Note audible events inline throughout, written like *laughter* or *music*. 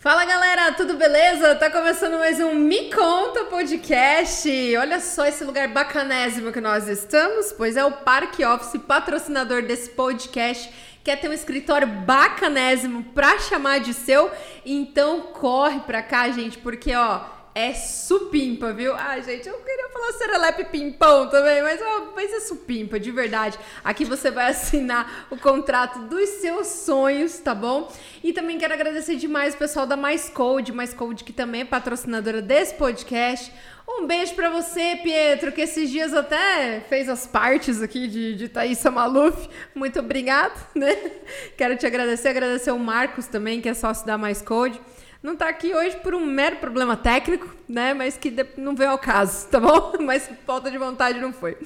Fala galera, tudo beleza? Tá começando mais um Me Conta Podcast. Olha só esse lugar bacanésimo que nós estamos, pois é o Parque Office, patrocinador desse podcast. Quer ter um escritório bacanésimo pra chamar de seu? Então corre pra cá, gente, porque ó, é supimpa, viu? Ai, gente, eu queria falar serelepe pimpão também, mas, ó, mas é supimpa, de verdade. Aqui você vai *laughs* assinar o contrato dos seus sonhos, tá bom? E também quero agradecer demais o pessoal da Mais Code, Mais Code que também é patrocinadora desse podcast. Um beijo pra você, Pietro, que esses dias até fez as partes aqui de, de Thaísa Maluf. Muito obrigado, né? *laughs* Quero te agradecer, agradecer o Marcos também, que é sócio da Mais Code não tá aqui hoje por um mero problema técnico, né? Mas que não veio ao caso, tá bom? *laughs* Mas falta de vontade não foi.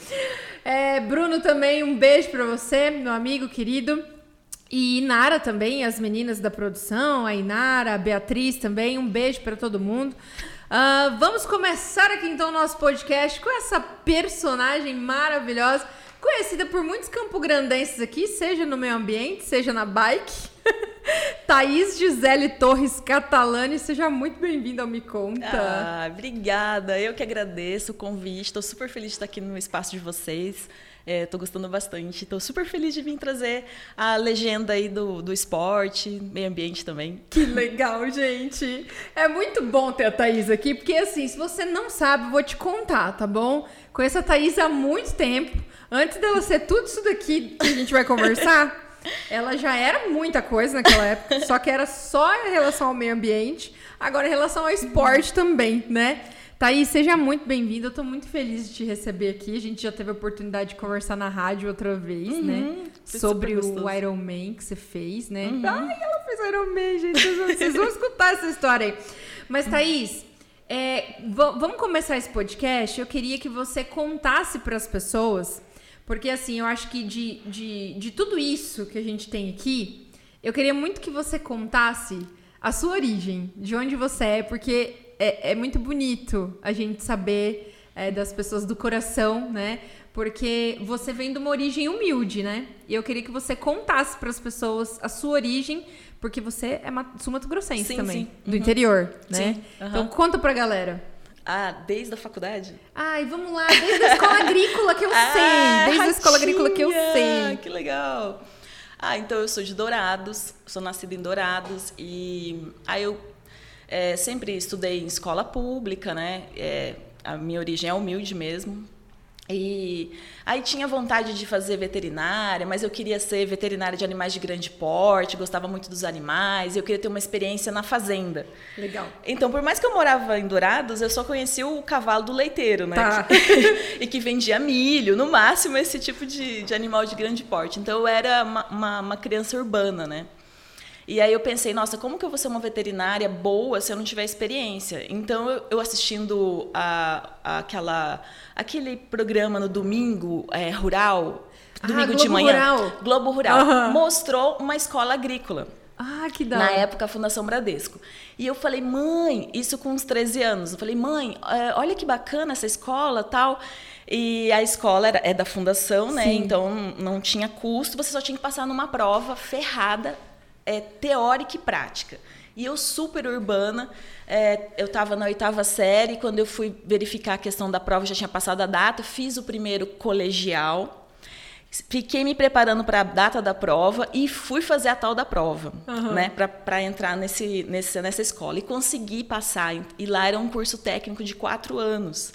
É, Bruno também, um beijo para você, meu amigo querido. E Inara também, as meninas da produção, a Inara, a Beatriz também, um beijo para todo mundo. Uh, vamos começar aqui então o nosso podcast com essa personagem maravilhosa, conhecida por muitos campograndenses aqui, seja no meio ambiente, seja na bike. *laughs* Thaís Gisele Torres Catalani, seja muito bem-vinda ao Me Conta. Ah, obrigada, eu que agradeço o convite, estou super feliz de estar aqui no espaço de vocês. Estou é, gostando bastante. Estou super feliz de vir trazer a legenda aí do, do esporte, meio ambiente também. Que legal, gente. É muito bom ter a Thaís aqui, porque assim, se você não sabe, eu vou te contar, tá bom? Conheço a Thaís há muito tempo. Antes dela ser tudo isso daqui que a gente vai conversar. *laughs* Ela já era muita coisa naquela época, só que era só em relação ao meio ambiente, agora em relação ao esporte também, né? Thaís, seja muito bem-vinda. Eu tô muito feliz de te receber aqui. A gente já teve a oportunidade de conversar na rádio outra vez, uhum, né? Sobre o Iron Man que você fez, né? Uhum. Ai, ela fez Iron Man, gente. Vocês vão, vocês vão escutar essa história aí. Mas, Thaís, é, vamos começar esse podcast. Eu queria que você contasse para as pessoas porque, assim, eu acho que de, de, de tudo isso que a gente tem aqui, eu queria muito que você contasse a sua origem, de onde você é, porque é, é muito bonito a gente saber é, das pessoas do coração, né? Porque você vem de uma origem humilde, né? E eu queria que você contasse para as pessoas a sua origem, porque você é sul-mato-grossense também, sim. do Uhum. interior, né? Sim, uhum. Então conta pra galera. Ah, desde a faculdade? Ai, vamos lá, desde a escola *laughs* agrícola que eu ah, sei. Desde a escola agrícola que eu sei. Que legal. Ah, então eu sou de Dourados, sou nascida em Dourados e aí eu é, sempre estudei em escola pública, né? É, a minha origem é humilde mesmo, e aí tinha vontade de fazer veterinária, mas eu queria ser veterinária de animais de grande porte, gostava muito dos animais, eu queria ter uma experiência na fazenda. Legal. Então, por mais que eu morava em Dourados, eu só conhecia o cavalo do leiteiro, né? Tá. *laughs* e que vendia milho, no máximo esse tipo de, de animal de grande porte. Então, eu era uma, uma, uma criança urbana, né? E aí eu pensei, nossa, como que eu vou ser uma veterinária boa se eu não tiver experiência? Então eu, eu assistindo a, a, aquela aquele programa no domingo é, rural, domingo ah, de manhã, Rural. Globo Rural, Uhum. mostrou uma escola agrícola. Ah, que da Na época, a Fundação Bradesco. E eu falei, mãe, isso com uns 13 anos. Eu falei, mãe, é, olha que bacana essa escola tal. E a escola era, é da fundação, né? Sim. Então não tinha custo, você só tinha que passar numa prova ferrada, é, teórica e prática. E eu super urbana, é, eu estava na oitava série, quando eu fui verificar a questão da prova, já tinha passado a data, fiz o primeiro colegial, fiquei me preparando para a data da prova e fui fazer a tal da prova, Aham. né, para entrar nesse, nesse, nessa escola. E consegui passar, e lá era um curso técnico de quatro anos.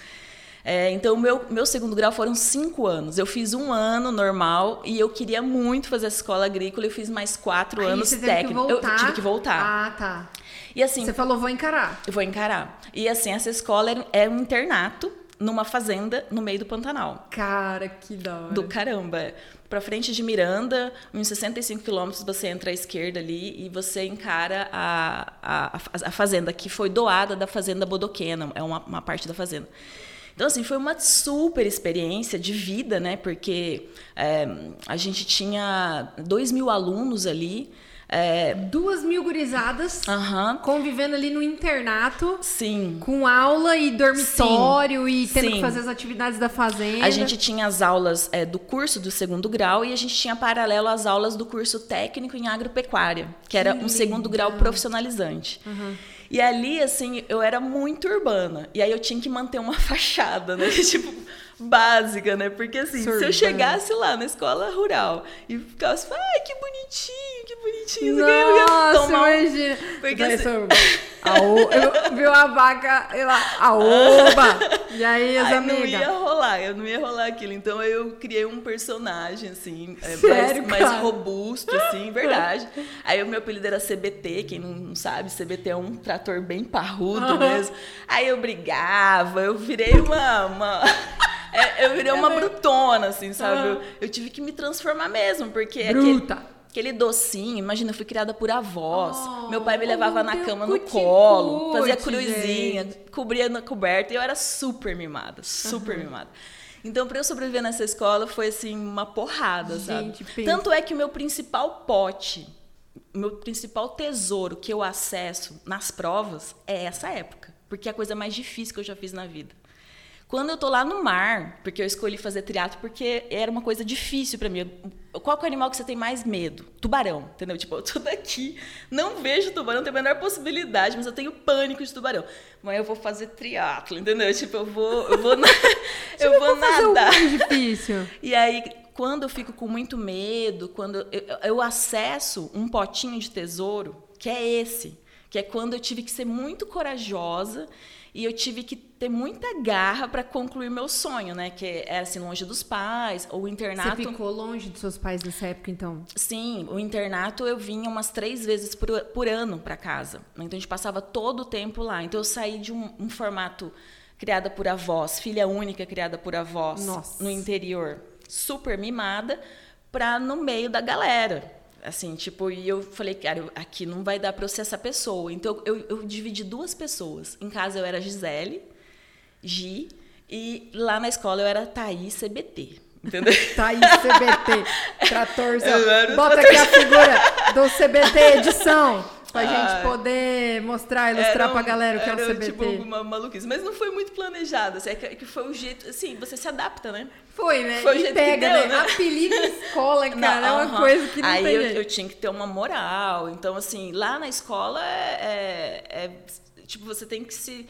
É, então, o meu, meu segundo grau foram cinco anos. Eu fiz um ano normal e eu queria muito fazer essa escola agrícola. Eu fiz mais quatro Aí anos técnico. Eu tive que voltar. Ah, tá. E assim, Você falou, vou encarar. eu vou encarar. E assim, essa escola era, era um internato numa fazenda no meio do Pantanal. Cara, que da hora. Do caramba. Pra frente de Miranda, uns 65 quilômetros, você entra à esquerda ali e você encara a, a, a fazenda, que foi doada da Fazenda Bodoquena, é uma, uma parte da fazenda. Então, assim, foi uma super experiência de vida, né? Porque é, a gente tinha dois mil alunos ali, É... Duas mil gurizadas uhum. convivendo ali no internato. Sim. Com aula e dormitório Sim. e tendo Sim. que fazer as atividades da fazenda. A gente tinha as aulas é, do curso do segundo grau e a gente tinha paralelo as aulas do curso técnico em agropecuária, que era que um segundo grau profissionalizante. Uhum. E ali, assim, eu era muito urbana. E aí eu tinha que manter uma *laughs* fachada, né? *laughs* tipo, básica, né? Porque assim, se eu chegasse lá na escola rural e ficasse, ai, que bonitinho, que bonitinho, Nossa, eu ia tomar imagina. Porque assim... eu, viu a vaca, ela, aoba! E aí, as amigas? não ia rolar, eu não ia rolar aquilo. Então eu criei um personagem, assim, é, Sério, mais, mais, robusto, assim, verdade. Aí o meu apelido era CBT, quem não sabe, CBT é um trator bem parrudo uhum. mesmo. Aí eu brigava, eu virei uma... uma... *laughs* É, eu virei uma brutona, assim, sabe? Eu, eu, tive que me transformar mesmo, porque Bruta. aquele, aquele docinho, imagina, eu fui criada por avós. Oh, meu pai me levava oh, na cama no colo, fazia cruzinha, gente. cobria na coberta, e eu era super mimada, super uhum. mimada. Então, para eu sobreviver nessa escola, foi assim, uma porrada, gente, sabe? Pensa. Tanto é que o meu principal pote, meu principal tesouro que eu acesso nas provas é essa época. Porque é a coisa mais difícil que eu já fiz na vida. Quando eu tô lá no mar, porque eu escolhi fazer triatlo porque era uma coisa difícil para mim. Qual é o animal que você tem mais medo? Tubarão, entendeu? Tipo, eu tô daqui, não vejo tubarão, tem a menor possibilidade, mas eu tenho pânico de tubarão. Mas eu vou fazer triatlo, entendeu? Tipo, eu vou, eu vou, *laughs* eu vou nadar. Fazer um difícil. *laughs* E aí, quando eu fico com muito medo, quando eu, eu acesso um potinho de tesouro, que é esse, que é quando eu tive que ser muito corajosa e eu tive que ter muita garra para concluir meu sonho, né? Que era assim, longe dos pais, ou o internato. Você ficou longe dos seus pais nessa época, então? Sim, o internato eu vinha umas três vezes por, por ano para casa. Então a gente passava todo o tempo lá. Então eu saí de um, um formato criada por avós, filha única criada por avós Nossa. no interior, super mimada, para no meio da galera. Assim, tipo, e eu falei, cara, aqui não vai dar para eu ser essa pessoa. Então eu, eu dividi duas pessoas. Em casa eu era Gisele, Gi, e lá na escola eu era Thaís CBT. Entendeu? *laughs* Thaís CBT, tratorzão. Bota aqui a figura do CBT edição. Pra ah, gente poder mostrar, ilustrar um, pra galera o que é o CBT. Tipo, uma maluquice. Mas não foi muito planejado. Assim, é que, foi o jeito. Assim, você se adapta, né? Foi, né? Foi o jeito pega, que deu, né? né? Apelido escola, *laughs* cara, não, é uma uh -huh. coisa que não Aí tem eu, eu, tinha que ter uma moral. Então, assim, lá na escola é, é, é tipo, você tem que se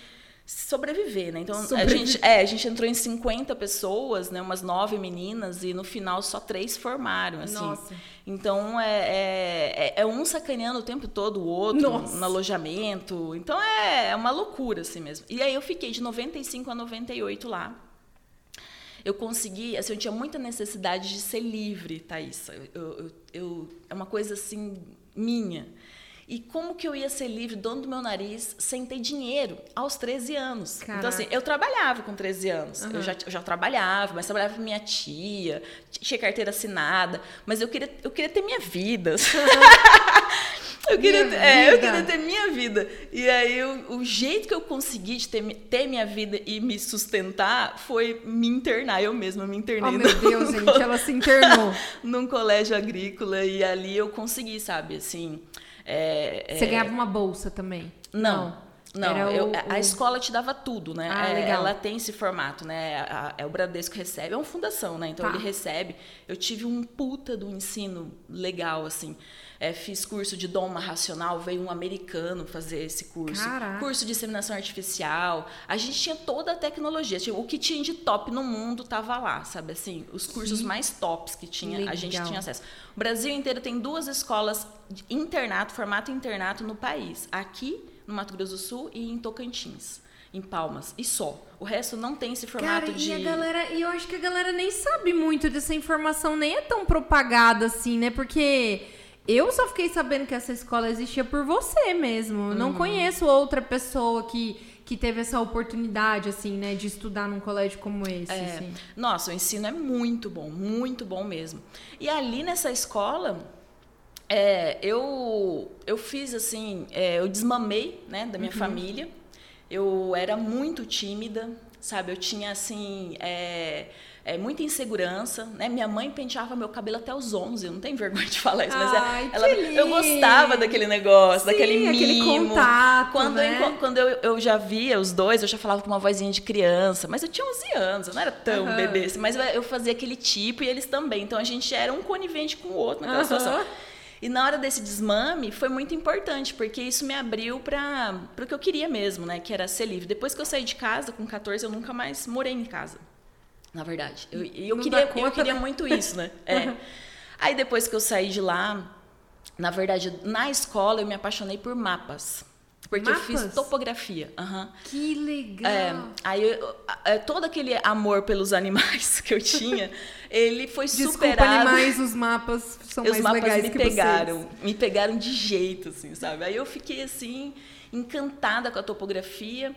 sobreviver, né? Então a gente, é, a gente entrou em 50 pessoas, né? Umas nove meninas e no final só três formaram, assim. Nossa. Então é, é, é, é um sacaneando o tempo todo o outro Nossa. no alojamento. Então é, é uma loucura assim mesmo. E aí eu fiquei de 95 a 98 lá. Eu consegui, assim, eu tinha muita necessidade de ser livre, Thaís. Eu, eu, eu, é uma coisa assim minha. E como que eu ia ser livre, dono do meu nariz, sem ter dinheiro aos 13 anos? Caraca. Então, assim, eu trabalhava com 13 anos. Uhum. Eu, já, eu já trabalhava, mas trabalhava com minha tia, tinha carteira assinada, mas eu queria, eu queria ter minha vida. *laughs* eu, queria, minha é, eu queria ter minha vida. E aí, o, o jeito que eu consegui de ter, ter minha vida e me sustentar foi me internar. Eu mesma me internei. Oh, *laughs* meu Deus, gente, ela se internou. *laughs* num colégio agrícola. E ali eu consegui, sabe, assim é, Você é... ganhava uma bolsa também? Não. Não, não eu, o... a escola te dava tudo, né? Ah, é, ela tem esse formato, né? é o Bradesco recebe, é uma fundação, né? Então tá. ele recebe. Eu tive um puta do ensino legal, assim. É, fiz curso de doma racional, veio um americano fazer esse curso. Caraca. Curso de disseminação artificial. A gente tinha toda a tecnologia. o que tinha de top no mundo estava lá, sabe assim? Os cursos que mais tops que tinha, legal. a gente tinha acesso. O Brasil inteiro tem duas escolas de internato, formato internato no país. Aqui, no Mato Grosso do Sul e em Tocantins em Palmas e só. O resto não tem esse formato Cara, de. E a galera, e eu acho que a galera nem sabe muito dessa informação, nem é tão propagada assim, né? Porque eu só fiquei sabendo que essa escola existia por você mesmo. Uhum. Não conheço outra pessoa que, que teve essa oportunidade, assim, né, de estudar num colégio como esse. É. Assim. Nossa, o ensino é muito bom, muito bom mesmo. E ali nessa escola, é, eu, eu fiz assim, é, eu desmamei né, da minha uhum. família. Eu era muito tímida, sabe? Eu tinha, assim, é, é, muita insegurança, né? Minha mãe penteava meu cabelo até os 11, eu não tenho vergonha de falar isso, mas é, Ai, ela, que eu gostava daquele negócio, Sim, daquele mimo. aquele contato, quando né? eu, quando eu, eu já via os dois, eu já falava com uma vozinha de criança, mas eu tinha 11 anos, eu não era tão Aham. bebê assim, mas eu, fazia aquele tipo e eles também, então a gente era um conivente com o outro naquela Aham. situação. E na hora desse desmame foi muito importante, porque isso me abriu para o que eu queria mesmo, né? Que era ser livre. Depois que eu saí de casa, com 14, eu nunca mais morei em casa. Na verdade. Eu, eu Não queria, eu queria muito isso, né? *laughs* É. Aí depois que eu saí de lá, na verdade, na escola eu me apaixonei por mapas. Porque eu Mapas? fiz topografia. Aham. Que legal. É, aí eu- é, todo aquele amor pelos animais *laughs* que eu tinha, ele foi Desculpa, superado. animais, os mapas são Os mais mapas legais me que pegaram, vocês. me pegaram de jeito, assim, sabe? Aí eu fiquei assim encantada com a topografia,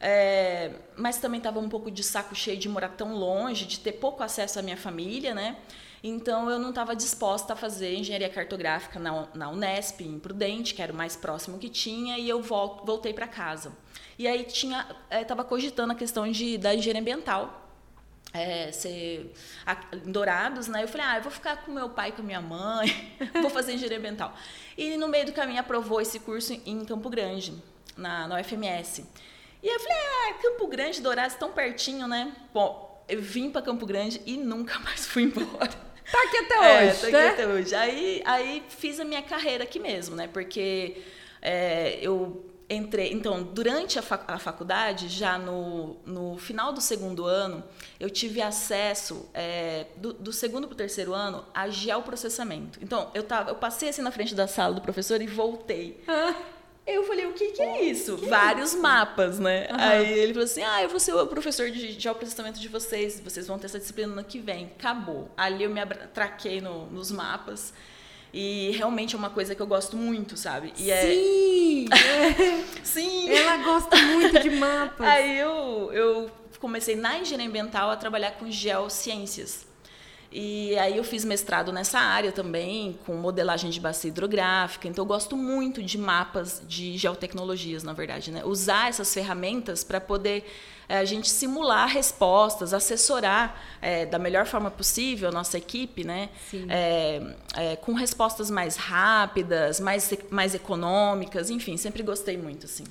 é, mas também estava um pouco de saco cheio de morar tão longe, de ter pouco acesso à minha família, né? Então eu não estava disposta a fazer engenharia cartográfica na, na Unesp, em Prudente, que era o mais próximo que tinha, e eu vol- voltei para casa. E aí tinha, estava cogitando a questão de da engenharia ambiental é, ser em Dourados, né? Eu falei, ah, eu vou ficar com meu pai com minha mãe, *laughs* vou fazer engenharia ambiental. E no meio do caminho aprovou esse curso em Campo Grande, na, na UFMS. E eu falei, ah, Campo Grande, Dourados, tão pertinho, né? Bom, eu vim para Campo Grande e nunca *laughs* mais fui embora. Tá aqui até É, hoje, tô aqui né? até hoje. Aí, aí fiz a minha carreira aqui mesmo, né? Porque é, eu entrei. Então, durante a, fac- a faculdade, já no, no final do segundo ano, eu tive acesso, é, do, do segundo para o terceiro ano, a geoprocessamento. Então, eu, tava, eu passei assim na frente da sala do professor e voltei. Ah, Eu falei, o que, que é isso? Vários mapas, né? Aí ele falou assim: ah, eu vou ser o professor de geoprocessamento de vocês, vocês vão ter essa disciplina no ano que vem. Acabou. Ali eu me traquei no- nos mapas. E realmente é uma coisa que eu gosto muito, sabe? E é. Sim! *laughs* Sim! Ela gosta muito de *laughs* mapas. Aí eu, eu comecei na engenharia ambiental a trabalhar com geociências. E aí eu fiz mestrado nessa área também, com modelagem de bacia hidrográfica. Então eu gosto muito de mapas de geotecnologias, na verdade, né? Usar essas ferramentas para poder eh, a gente simular respostas, assessorar eh, da melhor forma possível a nossa equipe, né? É, é, com respostas mais rápidas, mais, mais econômicas, enfim, sempre gostei muito, assim.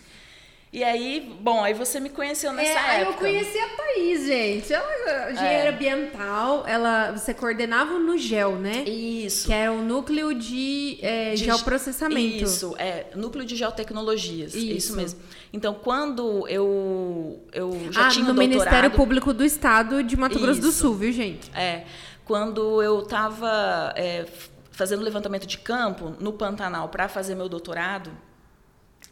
E aí, bom, aí você me conheceu nessa É, aí época. eu conheci a Thaís, gente. Ela, engenheira É. ambiental, ela, você coordenava no GEL, né? Isso. Que era o núcleo de, é, De- geoprocessamento. Isso, é, núcleo de geotecnologias, isso, Isso. mesmo. Então, quando eu, eu já ah, tinha no o doutorado... Ministério Público do Estado de Mato Grosso do Isso. Sul, viu, gente? É, quando eu estava fazendo levantamento de campo no Pantanal para fazer meu doutorado,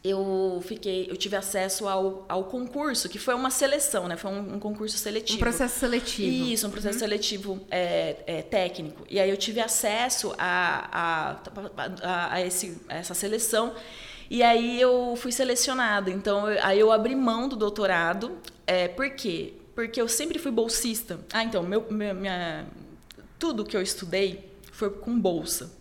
eu fiquei, eu tive acesso ao, ao concurso, que foi uma seleção, né? Foi um, um concurso seletivo. Um processo seletivo. Isso, um processo seletivo é, é, técnico. E aí eu tive acesso a, a, a, a esse, a essa seleção. E aí eu fui selecionada. Então, eu- aí eu abri mão do doutorado. É, por quê? Porque eu sempre fui bolsista. Ah, então, meu, meu- minha, tudo que eu estudei foi com bolsa.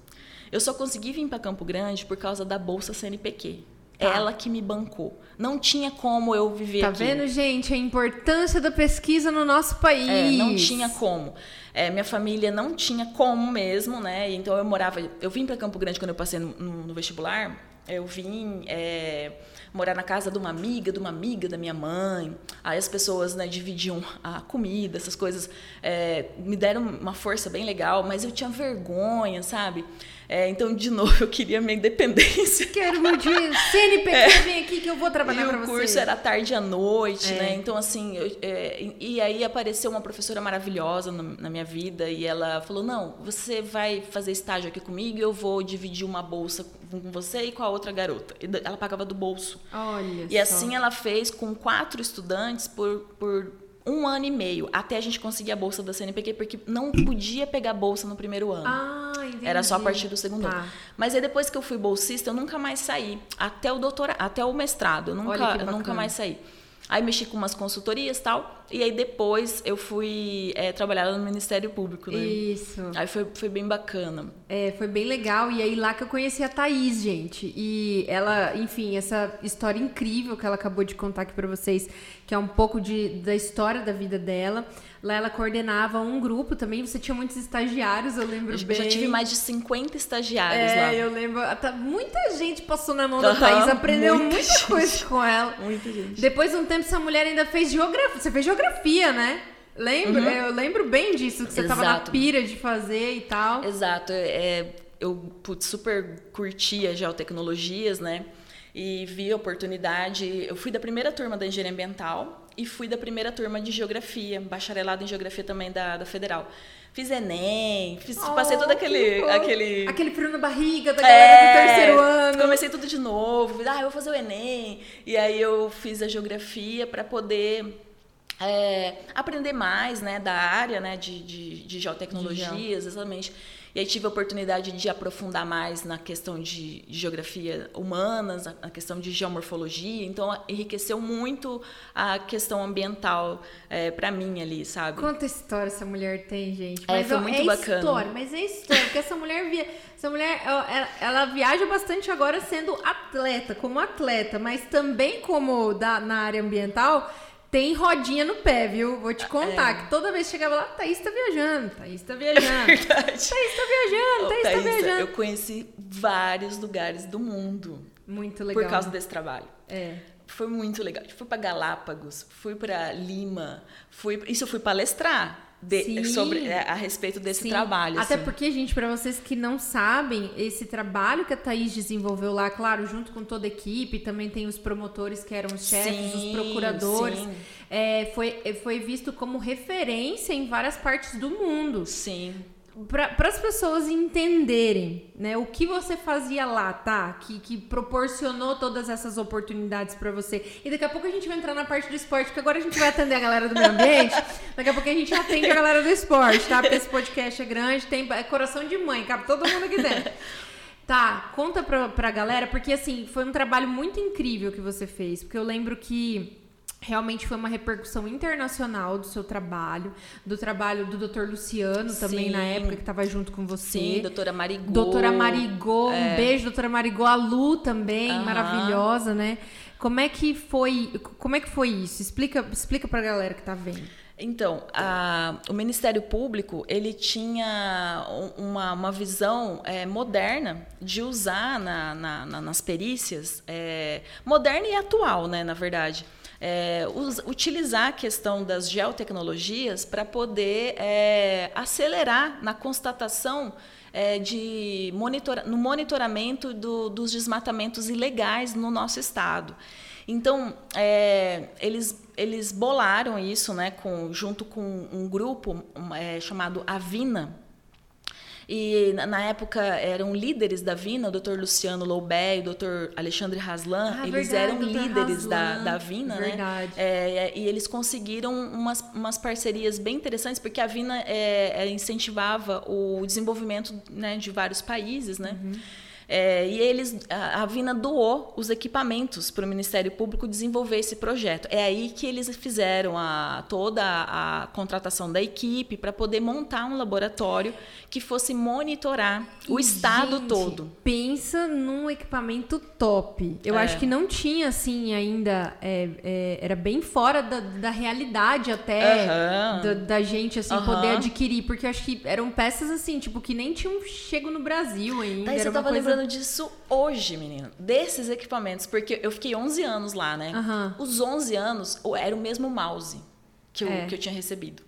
Eu só consegui vir para Campo Grande por causa da bolsa CNPq. Tá. Ela que me bancou. Não tinha como eu viver Tá aqui. vendo, gente, a importância da pesquisa no nosso país? É, não tinha como. É, minha família não tinha como mesmo, né? Então eu morava. Eu vim para Campo Grande quando eu passei no, no- no vestibular. Eu vim é, morar na casa de uma amiga, de uma amiga da minha mãe. Aí as pessoas né, dividiam a comida, essas coisas. É, me deram uma força bem legal, mas eu tinha vergonha, sabe? É, então, de novo, *laughs* eu queria minha independência. Quero meu dia. CNPq, vem aqui que eu vou trabalhar E pra o você. curso era tarde à noite, É. né? Então, assim, eu- é, e aí apareceu uma professora maravilhosa na, na minha vida e ela falou: Não, você vai fazer estágio aqui comigo e eu vou dividir uma bolsa com você e com a outra garota. E ela pagava do bolso. Olha E só. assim ela fez com quatro estudantes por, por um ano e meio, até a gente conseguir a bolsa da CNPq, porque não podia pegar bolsa no primeiro ano. Ah, entendi. Era só a partir do segundo Tá. ano. Mas aí depois que eu fui bolsista, eu nunca mais saí. Até o doutorado, até o mestrado, eu nunca, eu nunca mais saí. Aí mexi com umas consultorias e tal. E aí depois eu fui é, trabalhar no Ministério Público, né? Isso. Aí foi, foi bem bacana. É, foi bem legal. E aí lá que eu conheci a Thaís, gente. E ela, enfim, essa história incrível que ela acabou de contar aqui pra vocês, que é um pouco de, da história da vida dela. Lá ela coordenava um grupo também. Você tinha muitos estagiários, eu lembro Eu bem. já tive mais de 50 estagiários É, lá. eu lembro. Até muita gente passou na mão da Aham, Thaís, aprendeu muita muita, gente. coisa com ela. Muita gente. Depois de um tempo, essa mulher ainda fez geografia. Você fez geografia, né? Lembro, eu lembro bem disso, que você tava na Uhum. Exato. pira de fazer e tal. Exato. É, eu putz, super curtia geotecnologias, né? E vi a oportunidade. Eu fui da primeira turma da engenharia ambiental e fui da primeira turma de geografia, bacharelado em geografia também da, da Federal. Fiz Enem, fiz, passei todo Oh, aquele, aquele Aquele frio na barriga da galera do terceiro ano. Comecei tudo de novo. Ah, eu vou fazer o Enem. E aí eu fiz a geografia para poder é, aprender mais né, da área né, de, de, de geotecnologias, exatamente. E aí tive a oportunidade de aprofundar mais na questão de, geografia humanas, na questão de geomorfologia. Então, enriqueceu muito a questão ambiental é, para mim ali, sabe? Quanta história essa mulher tem, gente. É, foi ó, muito é bacana. história, mas é história, porque essa mulher via, essa mulher, ela- ela viaja bastante agora sendo atleta, como atleta, mas também como da, na área ambiental, tem rodinha no pé, viu? Vou te contar, que toda vez que chegava lá, Thaís tá viajando, Thaís tá viajando. Verdade. Thaís tá viajando, Ô, Thaís tá viajando. eu conheci vários lugares do mundo Muito legal. por causa desse trabalho. É. Foi muito legal. Fui para Galápagos, fui para Lima, fui isso eu fui palestrar de- sobre é, a respeito desse Sim. trabalho. Até assim. porque, gente, para vocês que não sabem, esse trabalho que a Thaís desenvolveu lá, claro, junto com toda a equipe, também tem os promotores que eram os chefes, os Sim, procuradores, sim. é, foi, foi visto como referência em várias partes do mundo. Sim. Para as pessoas entenderem né, o que você fazia lá, tá? Que, que proporcionou todas essas oportunidades para você. E daqui a pouco a gente vai entrar na parte do esporte, porque agora a gente vai atender a galera do meio ambiente. daqui a pouco a gente atende a galera do esporte, tá? Porque esse podcast é grande, tem é coração de mãe, cabe todo mundo aqui dentro. Tá, conta pra, pra galera, porque assim, foi um trabalho muito incrível que você fez. Porque eu lembro que realmente foi uma repercussão internacional do seu trabalho, do trabalho do Dr. Luciano também Sim. na época que estava junto com você. Sim, doutora Marigô. Doutora Marigô, um beijo, doutora Marigô, a Lu também, Aham. maravilhosa, né? Como é que foi, como é que foi isso? Explica, explica pra galera que tá vendo. Então, a- o Ministério Público ele tinha um- uma, uma visão é, moderna de usar na- na- na- nas perícias, é, moderna e atual, né, na verdade, é, us- utilizar a questão das geotecnologias para poder é, acelerar na constatação é, de monitora, no monitoramento do- dos desmatamentos ilegais no nosso estado. Então, é, eles, eles bolaram isso né, com, junto com um grupo é, chamado Avina. E na, época eram líderes da Vina, o Dr. Luciano Loubé e o Dr. Alexandre Haslan. Ah, eles verdade, eram líderes da, Haslan, da Vina, verdade. né? É, é, e eles conseguiram umas, umas parcerias bem interessantes, porque a Vina é, é, incentivava o desenvolvimento né, de vários países, né? Uhum. É, e eles, a, a Vina doou os equipamentos para o Ministério Público desenvolver esse projeto. É aí que eles fizeram a, toda a, a contratação da equipe para poder montar um laboratório que fosse monitorar o E, estado gente, todo. Pensa num equipamento top. Eu É. acho que não tinha, assim, ainda. é, é, era bem fora da, da realidade até Aham. da, da gente, assim, Aham. poder adquirir. Porque eu acho que eram peças, assim, tipo, que nem tinham chego no Brasil ainda. Eu tava. Lembrando disso hoje, menina. Desses equipamentos, porque eu fiquei 11 anos lá, né? Aham. Os 11 anos era o mesmo mouse que eu, É. que eu tinha recebido.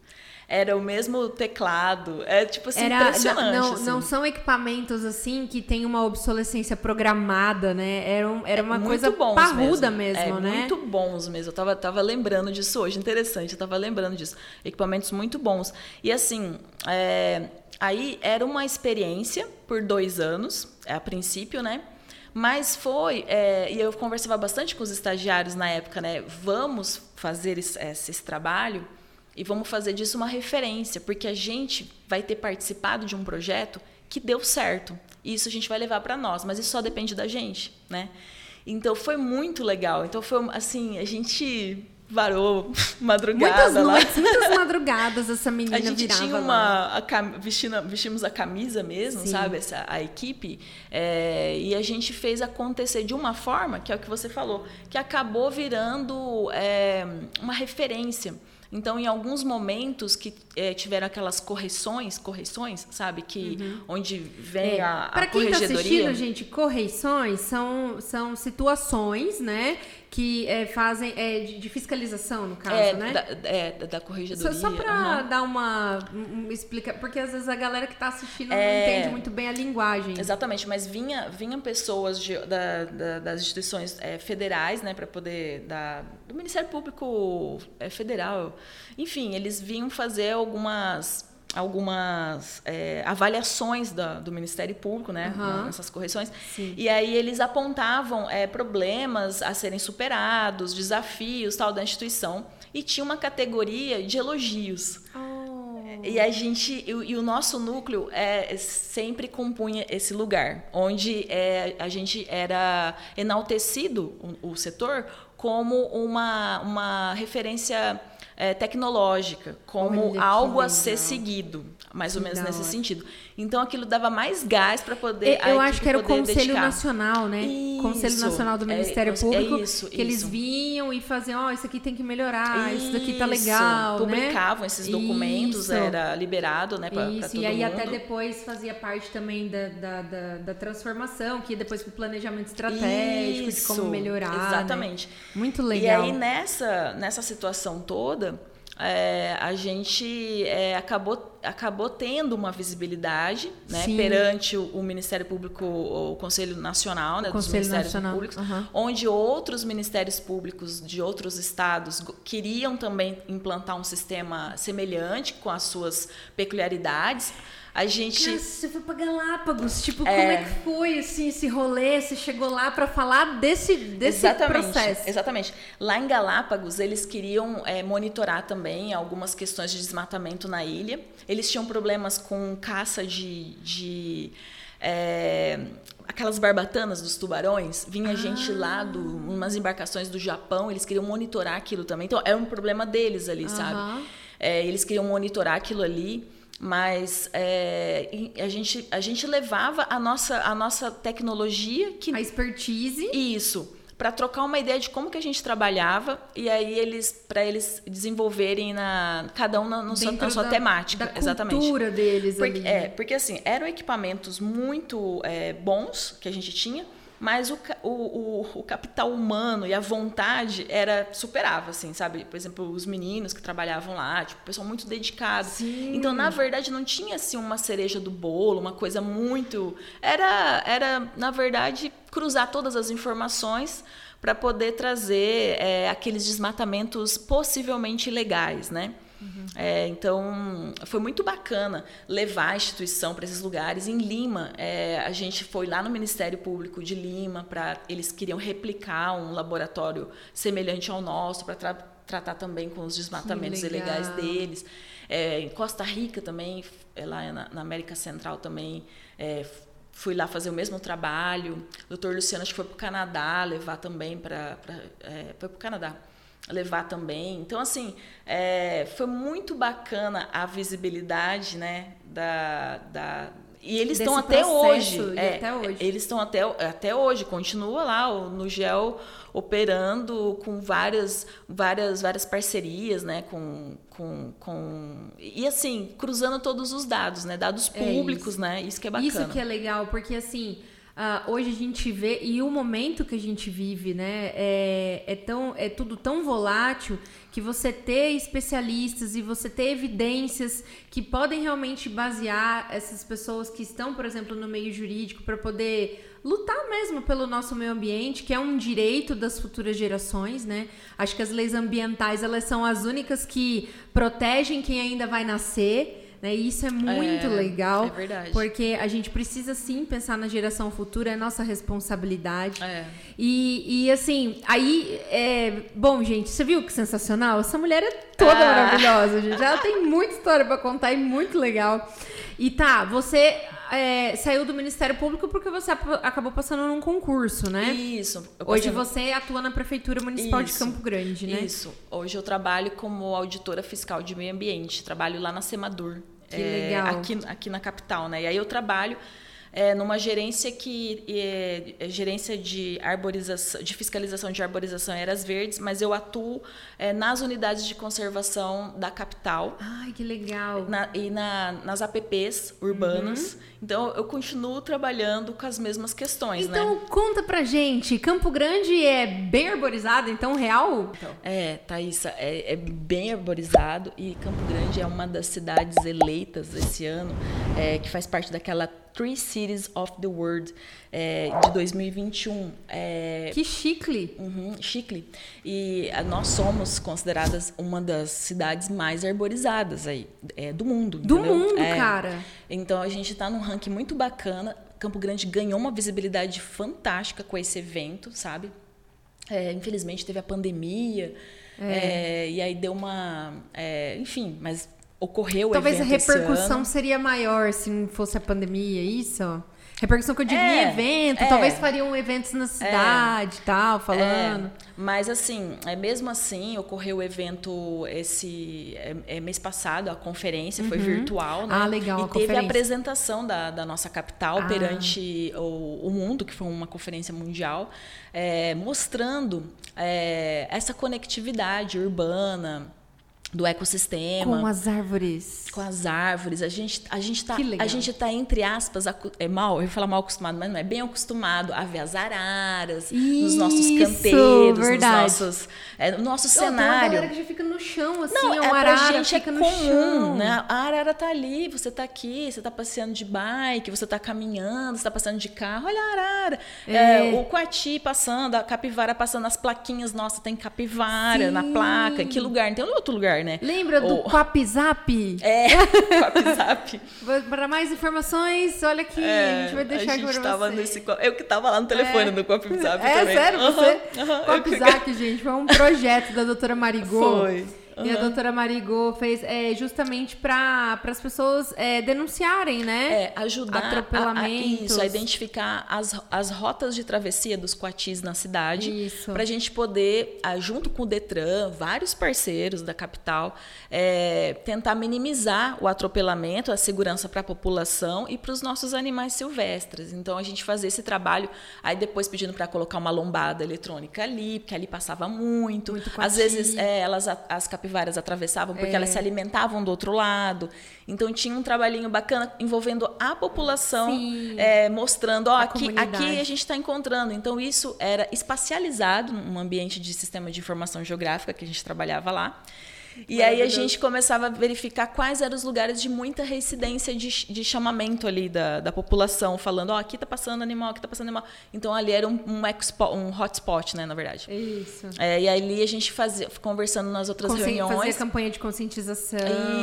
Era o mesmo teclado. É tipo assim, Era, impressionante. não, assim. não são equipamentos assim que tem uma obsolescência programada, né? Era, um- era uma É Muito coisa bons parruda mesmo, é, né? Muito bons mesmo. Eu tava, tava lembrando disso hoje. Interessante, eu tava lembrando disso. Equipamentos muito bons. E assim, é, aí era uma experiência por dois anos, é, a princípio, né? Mas foi, é, e eu conversava bastante com os estagiários na época, né? Vamos fazer esse, esse, esse trabalho e vamos fazer disso uma referência, porque a gente vai ter participado de um projeto que deu certo. E isso a gente vai levar para nós, mas isso só depende da gente, né? Então foi muito legal. Então foi assim, a gente varou madrugada muitas lá. noites, muitas madrugadas essa menina a gente virava tinha uma a vestindo, vestimos a camisa mesmo, Sim. sabe, essa a equipe, é, e a gente fez acontecer de uma forma que é o que você falou, que acabou virando é, uma referência. Então, em alguns momentos que é, tiveram aquelas correções, correções, sabe, que onde vem É, a, a Pra quem tá corregedoria. assistindo, gente, correições são, são situações, né, que é, fazem é, de, fiscalização, no caso, é, né? da, é, da- da Só, corregedoria. só pra aham. dar uma, um- explica, porque às vezes a galera que tá assistindo não É. entende muito bem a linguagem. Exatamente, mas vinha, vinham pessoas de- da- da- das instituições eh, federais, né, para poder da, do Ministério Público eh, Federal, enfim, eles vinham fazer algumas algumas eh, avaliações da- do Ministério Público, né, Aham. nessas correções, Sim. e aí eles apontavam eh, problemas a serem superados, desafios tal da instituição, e tinha uma categoria de elogios. Oh. E a gente e, o- e o nosso núcleo é, sempre compunha esse lugar, onde é, a gente era enaltecido o, o setor como uma, uma referência é, tecnológica, como Olha algo a ser seguido, mais ou menos da nesse hora. sentido. Então aquilo dava mais gás para poder. Eu acho que era o Conselho dedicar. Nacional, né? Conselho Isso. Nacional do É, Ministério é Público. isso, que eles isso. vinham e faziam, ó, isso aqui tem que melhorar, isso, daqui tá Isso. legal, né? Publicavam esses documentos, Isso. era liberado, né, para Isso, todo e aí mundo. até depois fazia parte também da, da, da, da transformação, que ia depois pro planejamento estratégico, de como Isso, melhorar. né? Exatamente. Muito legal. E aí, nessa, nessa situação toda, é, a gente é, acabou, acabou tendo uma visibilidade né, perante o, o Ministério Público, o Conselho Nacional, né, dos Conselho Ministérios Nacional, Públicos, aham. onde outros ministérios públicos de outros estados queriam também implantar um sistema semelhante com as suas peculiaridades. A gente Nossa, você foi pra Galápagos, tipo, É. como é que foi, assim, esse rolê? Você chegou lá pra falar desse, desse processo. Exatamente. Lá em Galápagos, eles queriam é, monitorar também algumas questões de desmatamento na ilha. Eles tinham problemas com caça de. de é, aquelas barbatanas dos tubarões. Vinha gente lá, do, umas embarcações do Japão, eles queriam monitorar aquilo também. Então, era um problema deles ali, Aham. sabe? É, eles queriam monitorar aquilo ali. Mas é, a, gente, a gente levava a nossa, a nossa tecnologia que A expertise. isso, para trocar uma ideia de como que a gente trabalhava e aí eles para eles desenvolverem na cada um na, no sua, na sua da- temática, da exatamente. cultura deles Porque, ali. é, né? porque assim, eram equipamentos muito é, bons que a gente tinha, mas o, o, o capital humano e a vontade era superava, assim, sabe? Por exemplo, os meninos que trabalhavam lá, tipo, pessoal muito dedicado. Sim. Então, na verdade, não tinha assim uma cereja do bolo, uma coisa muito. Era, era na verdade, cruzar todas as informações para poder trazer é, aqueles desmatamentos possivelmente ilegais, né? É, então, foi muito bacana levar a instituição para esses lugares. Em Lima, é, a gente foi lá no Ministério Público de Lima para eles queriam replicar um laboratório semelhante ao nosso para tratar também com os desmatamentos ilegais deles. É, em Costa Rica também, é, lá na, na América Central também, é, fui lá fazer o mesmo trabalho. O doutor Luciano acho que foi para o Canadá levar também para. É, foi para o Canadá levar também. Então, assim, é, foi muito bacana a visibilidade, né, da... da e eles estão até hoje, é, até hoje. eles estão até, até hoje, continua lá o- no GEL operando com várias, várias, várias parcerias, né, com, com, com e assim, cruzando todos os dados, né, dados É públicos, isso. né, isso que é bacana. Isso que é legal, porque assim, ah, hoje a gente vê, e o momento que a gente vive, né, é, é, tão, é tudo tão volátil que você ter especialistas e você ter evidências que podem realmente basear essas pessoas que estão, por exemplo, no meio jurídico para poder lutar mesmo pelo nosso meio ambiente, que é um direito das futuras gerações, né? Acho que as leis ambientais, elas são as únicas que protegem quem ainda vai nascer, né? E isso é muito É, legal. é verdade. Porque a gente precisa sim pensar na geração futura, é nossa responsabilidade. É. E, e assim, aí, é... bom, gente, você viu que sensacional? Essa mulher é toda Ah. maravilhosa, gente. Ela tem muita história pra contar e muito legal. E tá, você é, saiu do Ministério Público porque você acabou passando num concurso, né? Isso. Hoje você atua na Prefeitura Municipal Isso. de Campo Grande, né? Isso. Hoje eu trabalho como auditora fiscal de meio ambiente. Trabalho lá na Semadur. Que é, legal. Aqui, aqui na capital, né? E aí eu trabalho é, numa gerência que é, é, gerência de arborização, de fiscalização de arborização e áreas verdes, mas eu atuo é, nas unidades de conservação da capital. Ai, que legal! Na, e na, nas APPs urbanas. Uhum. Então eu continuo trabalhando com as mesmas questões, então, né? conta pra gente, Campo Grande é bem arborizado, então real? Então. É, Thaisa, é, é bem arborizado e Campo Grande é uma das cidades eleitas esse ano, é, que faz parte daquela Three Cities of the World é, de 2021. É, que chicle! Uhum, chicle. E a, nós somos consideradas uma das cidades mais arborizadas aí é, do mundo. Do entendeu? mundo, é. cara! Então a gente está num ranking muito bacana. Campo Grande ganhou uma visibilidade fantástica com esse evento, sabe? É, infelizmente teve a pandemia. É. e aí deu uma. enfim, mas ocorreu Talvez a repercussão seria maior se não fosse a pandemia, isso? Repercussão que eu digo é, em evento, é, talvez fariam eventos na cidade e é, tal, falando. É, mas assim, é, mesmo assim, ocorreu o evento esse é, mês passado, a conferência uhum. foi virtual, né? Ah, legal. E teve a apresentação da, da nossa capital ah. perante o, o, mundo, que foi uma conferência mundial, mostrando essa conectividade urbana do ecossistema. Com as árvores. Com as árvores. A gente a gente tá a gente tá entre aspas é mal, eu vou falar mal acostumado, mas não é bem acostumado a ver as araras Isso, nos nossos canteiros, verdade. nos nossos é, no nosso cenário. Tem uma galera que já fica no chão assim, não, é uma arara gente fica é no comum, chão. né? A arara tá ali, você tá aqui, você tá passeando de bike, você tá caminhando, você tá passando de carro, olha a arara. É. É, o coati passando, a capivara passando as plaquinhas, nossa, tem capivara Sim. na placa. Que lugar? Não tem outro lugar né? Lembra do Quapzap? É, *laughs* Quapzap. Para mais informações, olha aqui, é, a gente vai deixar aqui para você. Nesse, eu que tava lá no telefone é. do Quapzap é, também. É, sério? Você? Uhum, uhum. Quapzap, gente, foi um projeto da doutora Marigô. Foi. Uhum. E a doutora Marigô fez é, justamente para as pessoas é, denunciarem, né? É, ajudar atropelamentos. A, a, isso, a identificar as, as rotas de travessia dos coatis na cidade. Para a gente poder, junto com o Detran, vários parceiros da capital, é, tentar minimizar o atropelamento, a segurança para a população e para os nossos animais silvestres. Então, a gente fazer esse trabalho, aí depois pedindo para colocar uma lombada eletrônica ali, porque ali passava muito. muito Às vezes, é, elas, as capivaras capivaras atravessavam porque é. elas se alimentavam do outro lado. Então tinha um trabalhinho bacana envolvendo a população, é, mostrando, ó, aqui, aqui a gente está encontrando. Então isso era espacializado num ambiente de sistema de informação geográfica que a gente trabalhava lá. E aí a gente começava a verificar quais eram os lugares de muita residência de, de chamamento ali da, da população, falando, ó, oh, aqui tá passando animal, aqui tá passando animal. Então ali era um, um, expo, um hotspot, né, na verdade. Isso. É, e ali a gente fazia, conversando nas outras Consci reuniões. Fazia campanha de conscientização.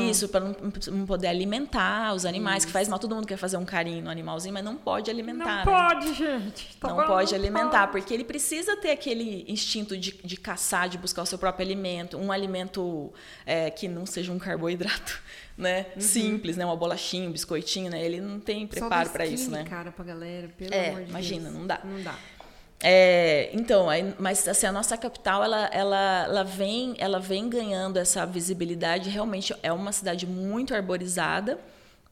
Isso, para não, não, poder alimentar os animais, Isso. que faz mal, todo mundo quer fazer um carinho no animalzinho, mas não pode alimentar. Não né? pode, gente. Tá não pode alimentar, porque ele precisa ter aquele instinto de, de caçar, de buscar o seu próprio alimento, um alimento é, que não seja um carboidrato, *laughs* né? Uhum. Simples, né? Uma bolachinha, um biscoitinho, né? Ele não tem preparo para isso, né? cara pra galera, pelo é, amor de imagina, Deus. não dá. Não dá. É, então, aí, mas assim, a nossa capital ela, ela, ela, vem, ela vem ganhando essa visibilidade. Realmente é uma cidade muito arborizada.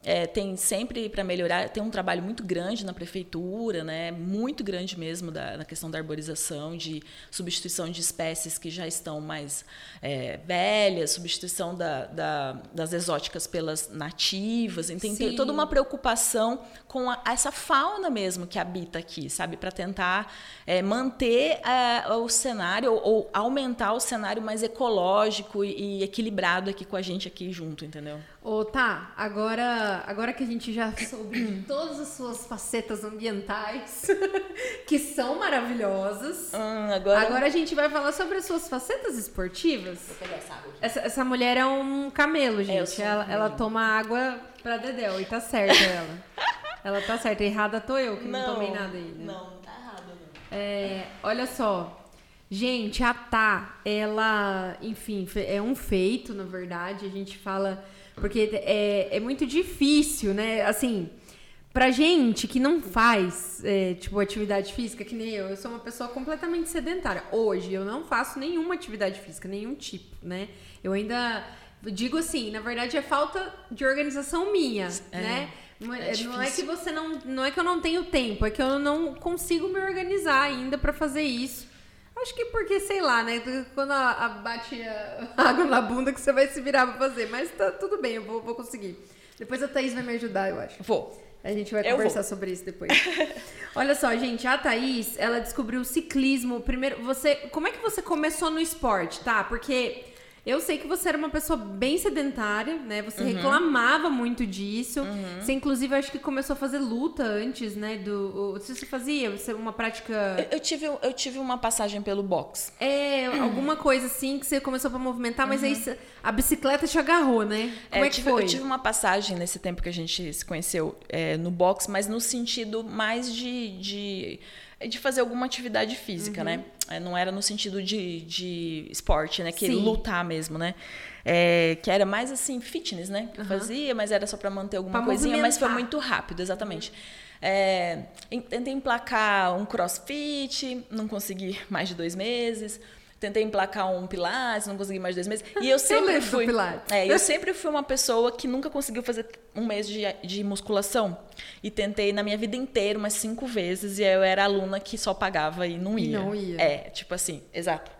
É, tem sempre para melhorar, tem um trabalho muito grande na prefeitura, né? muito grande mesmo da, na questão da arborização, de substituição de espécies que já estão mais é, velhas, substituição da, da, das exóticas pelas nativas. Então, tem toda uma preocupação com a, essa fauna mesmo que habita aqui, sabe? Para tentar é, manter é, o cenário ou, ou, aumentar o cenário mais ecológico e, e equilibrado aqui com a gente aqui junto, entendeu? Ô, tá, agora, agora que a gente já soube de todas as suas facetas ambientais, *laughs* que são maravilhosas, hum, agora... agora a gente vai falar sobre as suas facetas esportivas. Essa, essa mulher é um camelo, é, gente. É, ela, ela toma água pra Dedéu e tá certa ela. *laughs* ela tá certa. Errada tô eu, que não, não tomei nada ainda. Não, tá errado. Não. É, olha só. Gente, a Tá, ela, enfim, é um feito, na verdade. A gente fala porque é, é muito difícil, né? Assim, Pra gente que não faz, é, tipo, atividade física, que nem eu, eu sou uma pessoa completamente sedentária. Hoje, eu não faço nenhuma atividade física, nenhum tipo, né? Eu ainda digo assim, na verdade é falta de organização minha, é, né? É não é que você não, não é que eu não tenho tempo, é que eu não consigo me organizar ainda para fazer isso. Acho que porque, sei lá, né? Quando a, a bate a *laughs* água na bunda que você vai se virar pra fazer. Mas tá tudo bem, eu vou, vou conseguir. Depois a Thaís vai me ajudar, eu acho. Vou. A gente vai eu conversar vou. sobre isso depois. *laughs* Olha só, gente, a Thaís, ela descobriu o ciclismo. Primeiro, você. Como é que você começou no esporte, tá? Porque eu sei que você era uma pessoa bem sedentária, né? Você uhum. reclamava muito disso. Uhum. Você, inclusive, acho que começou a fazer luta antes, né? Do, você fazia você, uma prática. Eu, eu, tive, eu tive uma passagem pelo box. É, uhum. alguma coisa assim que você começou a movimentar, mas aí uhum. a bicicleta te agarrou, né? Como é, é que tive, foi? Eu tive uma passagem nesse tempo que a gente se conheceu é, no box, mas no sentido mais de, de de fazer alguma atividade física, uhum. né? Não era no sentido de, de esporte, né? Que lutar mesmo, né? É, que era mais assim, fitness, né? Que uhum. fazia, mas era só para manter alguma pra coisinha, movimentar. mas foi muito rápido, exatamente. É, tentei emplacar um crossfit, não consegui mais de dois meses. Tentei emplacar um pilates, não consegui mais dois meses. E eu sempre eu fui. É, eu sempre fui uma pessoa que nunca conseguiu fazer um mês de, de musculação. E tentei na minha vida inteira umas cinco vezes. E eu era aluna que só pagava e não ia. E não ia. É, tipo assim, exato.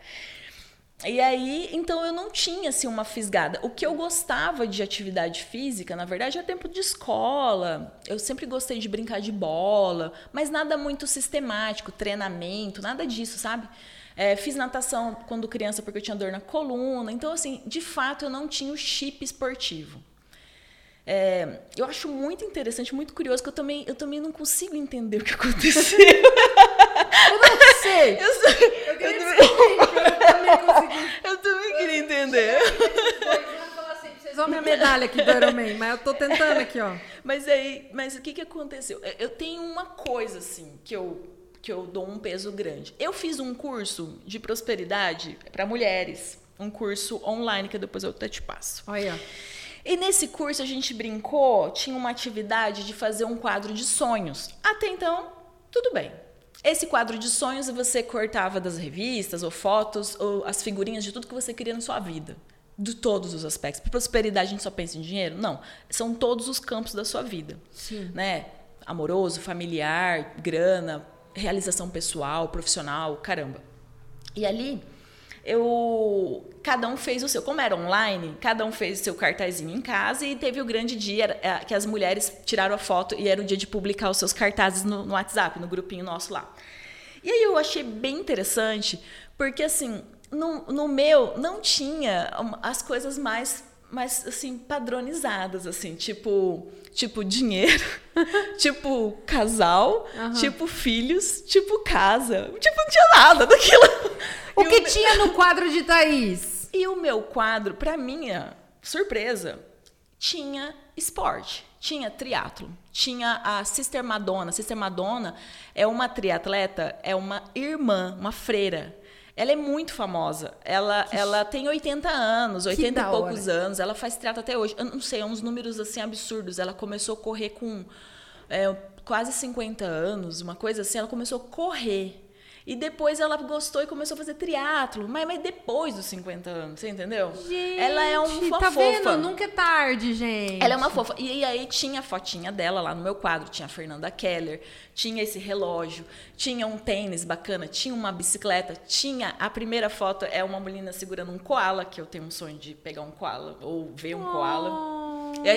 E aí, então eu não tinha assim uma fisgada. O que eu gostava de atividade física, na verdade, é tempo de escola. Eu sempre gostei de brincar de bola, mas nada muito sistemático, treinamento, nada disso, sabe? É, fiz natação quando criança porque eu tinha dor na coluna. Então, assim, de fato, eu não tinha o chip esportivo. É, eu acho muito interessante, muito curioso, que eu também, eu também não consigo entender o que aconteceu. eu não sei. Eu, sou, eu, queria eu, também, eu também *laughs* Eu também queria entender. Vocês vão minha medalha aqui do Ironman, mas eu tô tentando aqui, ó. Mas aí, mas o que que aconteceu? Eu tenho uma coisa assim que eu que eu dou um peso grande. Eu fiz um curso de prosperidade para mulheres, um curso online que depois eu até te passo. Olha. E nesse curso a gente brincou, tinha uma atividade de fazer um quadro de sonhos. Até então, tudo bem. Esse quadro de sonhos você cortava das revistas ou fotos ou as figurinhas de tudo que você queria na sua vida. De todos os aspectos. Para prosperidade a gente só pensa em dinheiro? Não. São todos os campos da sua vida. Sim. Né? Amoroso, familiar, grana, realização pessoal, profissional, caramba. E ali eu cada um fez o seu, como era online, cada um fez o seu cartazinho em casa e teve o grande dia é, que as mulheres tiraram a foto e era o dia de publicar os seus cartazes no, no WhatsApp, no grupinho nosso lá. E aí eu achei bem interessante, porque assim, no, no meu não tinha as coisas mais mais assim padronizadas assim, tipo, tipo dinheiro, *laughs* tipo casal, uhum. tipo filhos, tipo casa. Tipo não tinha nada daquilo. O e que o tinha no quadro de Thaís? E o meu quadro, para minha surpresa, tinha esporte, tinha triatlo, tinha a Sister Madonna. Sister Madonna é uma triatleta, é uma irmã, uma freira ela é muito famosa. Ela, ela tem 80 anos, 80 e poucos hora. anos. Ela faz teatro até hoje. Eu não sei, é uns números assim absurdos. Ela começou a correr com é, quase 50 anos, uma coisa assim. Ela começou a correr. E depois ela gostou e começou a fazer triatlo, mas, mas depois dos 50 anos, você entendeu? Gente, ela é uma tá fofa. Vendo? Nunca é tarde, gente. Ela é uma fofa. E, e aí tinha a fotinha dela lá no meu quadro, tinha a Fernanda Keller, tinha esse relógio, tinha um tênis bacana, tinha uma bicicleta, tinha a primeira foto é uma menina segurando um koala, que eu tenho um sonho de pegar um koala ou ver um oh. koala.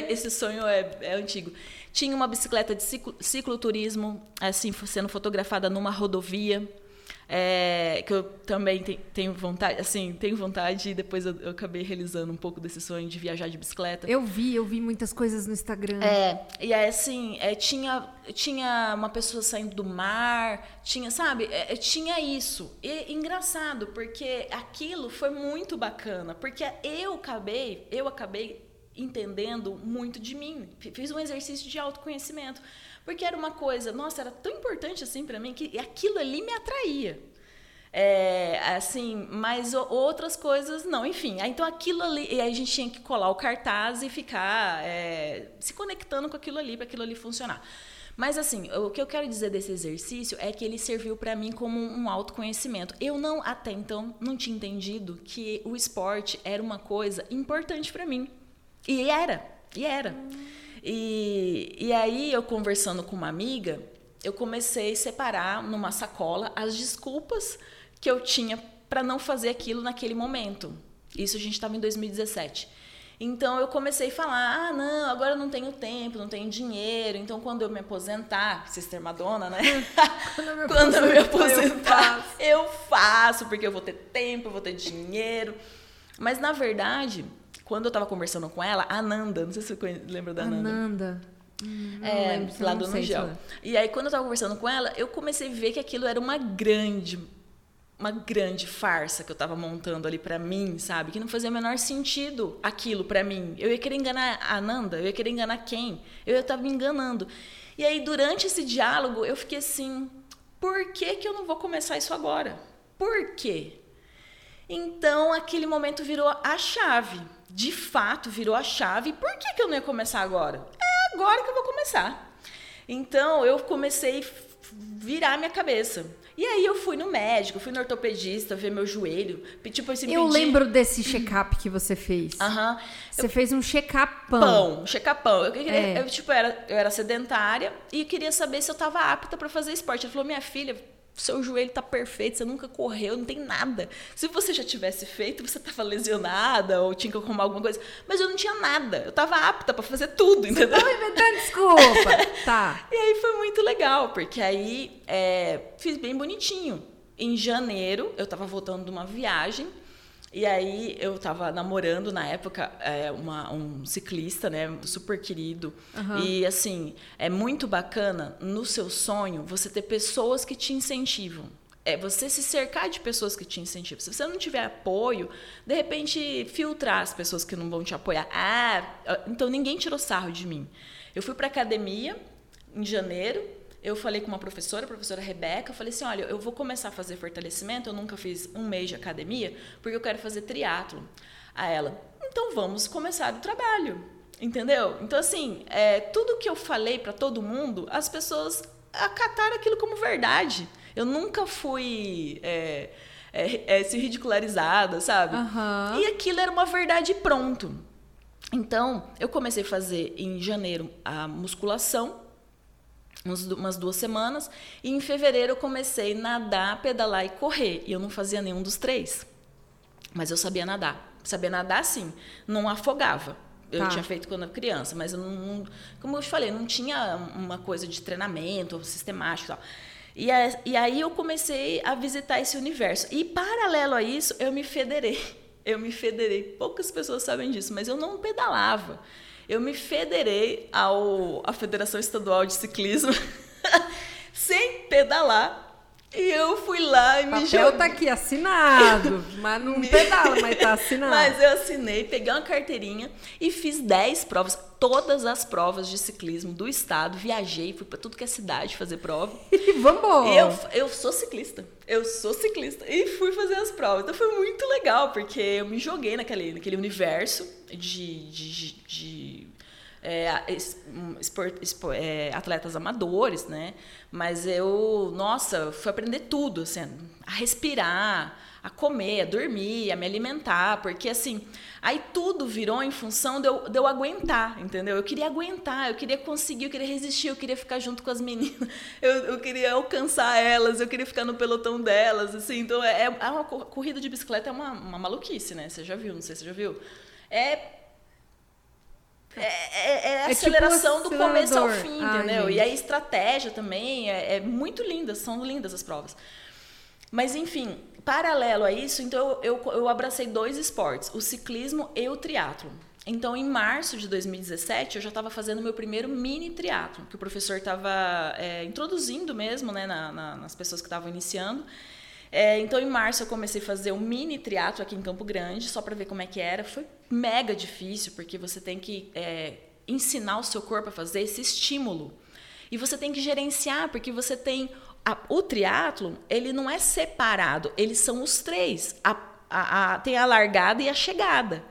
Esse sonho é, é antigo. Tinha uma bicicleta de ciclo, cicloturismo, assim, sendo fotografada numa rodovia. É, que eu também tenho vontade, assim, tenho vontade e depois eu, eu, acabei realizando um pouco desse sonho de viajar de bicicleta. Eu vi, eu vi muitas coisas no Instagram. É, e aí, assim, é, tinha, tinha uma pessoa saindo do mar, tinha, sabe, é, é tinha isso. E engraçado, porque aquilo foi muito bacana, porque eu acabei, eu acabei entendendo muito de mim. Fiz um exercício de autoconhecimento. Porque era uma coisa, nossa, era tão importante assim para mim que aquilo ali me atraía. É, assim, mas outras coisas não, enfim. Então aquilo ali, e a gente tinha que colar o cartaz e ficar é, se conectando com aquilo ali para aquilo ali funcionar. Mas assim, o que eu quero dizer desse exercício é que ele serviu para mim como um autoconhecimento. Eu não até então não tinha entendido que o esporte era uma coisa importante para mim. E era, e era. E, e aí eu conversando com uma amiga, eu comecei a separar numa sacola as desculpas que eu tinha para não fazer aquilo naquele momento. Isso a gente estava em 2017. Então eu comecei a falar: ah, não, agora eu não tenho tempo, não tenho dinheiro. Então quando eu me aposentar, Sister Madonna, né? *laughs* quando eu me *laughs* quando eu me aposentar, eu faço. eu faço, porque eu vou ter tempo, eu vou ter dinheiro. Mas na verdade, quando eu estava conversando com ela, a Nanda, não sei se você lembra da Nanda. Nanda. Hum, é, lembro, lá do Nugel. E aí, quando eu estava conversando com ela, eu comecei a ver que aquilo era uma grande uma grande farsa que eu estava montando ali para mim, sabe? Que não fazia o menor sentido aquilo para mim. Eu ia querer enganar a Nanda, eu ia querer enganar quem? Eu ia estar me enganando. E aí, durante esse diálogo, eu fiquei assim: por que, que eu não vou começar isso agora? Por quê? Então, aquele momento virou a chave. De fato, virou a chave. Por que, que eu não ia começar agora? É agora que eu vou começar. Então, eu comecei a virar minha cabeça. E aí eu fui no médico, fui no ortopedista ver meu joelho. Tipo, esse Eu lembro desse check-up que você fez. Aham. Uhum. Você eu... fez um check-upão. Pão, check-upão. Eu, queria, é. eu, tipo, era, eu era sedentária e queria saber se eu estava apta para fazer esporte. Ele falou, minha filha, seu joelho tá perfeito, você nunca correu, não tem nada. Se você já tivesse feito, você tava lesionada ou tinha que arrumar alguma coisa. Mas eu não tinha nada. Eu tava apta para fazer tudo, entendeu? Você inventando desculpa. *laughs* tá. E aí foi muito legal, porque aí é, fiz bem bonitinho. Em janeiro, eu tava voltando de uma viagem e aí eu estava namorando na época é, uma, um ciclista, né, super querido. Uhum. E assim, é muito bacana no seu sonho você ter pessoas que te incentivam. É você se cercar de pessoas que te incentivam. Se você não tiver apoio, de repente filtrar as pessoas que não vão te apoiar. Ah, então ninguém tirou sarro de mim. Eu fui para academia em janeiro, eu falei com uma professora, a professora Rebeca, falei assim, olha, eu vou começar a fazer fortalecimento, eu nunca fiz um mês de academia, porque eu quero fazer triatlo. A ela, então vamos começar o trabalho, entendeu? Então assim, é, tudo que eu falei para todo mundo, as pessoas acataram aquilo como verdade. Eu nunca fui é, é, é se ridicularizada, sabe? Uhum. E aquilo era uma verdade pronto. Então, eu comecei a fazer em janeiro a musculação, umas duas semanas. E em fevereiro eu comecei a nadar, pedalar e correr. E eu não fazia nenhum dos três. Mas eu sabia nadar. Sabia nadar, sim. Não afogava. Eu tá. tinha feito quando era criança, mas eu não, como eu te falei, não tinha uma coisa de treinamento sistemático e tal. E, e aí eu comecei a visitar esse universo. E paralelo a isso, eu me federei. Eu me federei. Poucas pessoas sabem disso, mas eu não pedalava eu me federei ao, à Federação Estadual de Ciclismo *laughs* sem pedalar. E eu fui lá e me joguei. O papel tá aqui assinado, *laughs* mas não pedala, mas tá assinado. Mas eu assinei, peguei uma carteirinha e fiz 10 provas, todas as provas de ciclismo do estado. Viajei, fui para tudo que é cidade fazer prova. *laughs* E vamos! Eu, eu sou ciclista, eu sou ciclista e fui fazer as provas. Então foi muito legal, porque eu me joguei naquele, naquele universo de, de, de, é, esport, é, atletas amadores, né? Mas eu, nossa, fui aprender tudo, assim, a respirar, a comer, a dormir, a me alimentar, porque assim, aí tudo virou em função de eu, de eu aguentar, entendeu? Eu queria aguentar, eu queria conseguir, eu queria resistir, eu queria ficar junto com as meninas, *laughs* eu, eu queria alcançar elas, eu queria ficar no pelotão delas, assim, então é, é uma corrida de bicicleta é uma, uma maluquice, né? Você já viu, não sei se você já viu. É é, é, é a é tipo aceleração do começo ao fim, entendeu? E a estratégia também é, é, muito linda, são lindas as provas. Mas, enfim, paralelo a isso, então eu, eu, abracei dois esportes, o ciclismo e o triatlo. Então, em março de 2017, eu já estava fazendo meu primeiro mini triatlo, que o professor estava é, introduzindo mesmo né, na, na, nas pessoas que estavam iniciando. É, então, em março, eu comecei a fazer um mini triatlo aqui em Campo Grande, só para ver como é que era. Foi mega difícil, porque você tem que é, ensinar o seu corpo a fazer esse estímulo. E você tem que gerenciar, porque você tem... A, o triatlo, ele não é separado, eles são os três. A, a, tem a largada e a chegada.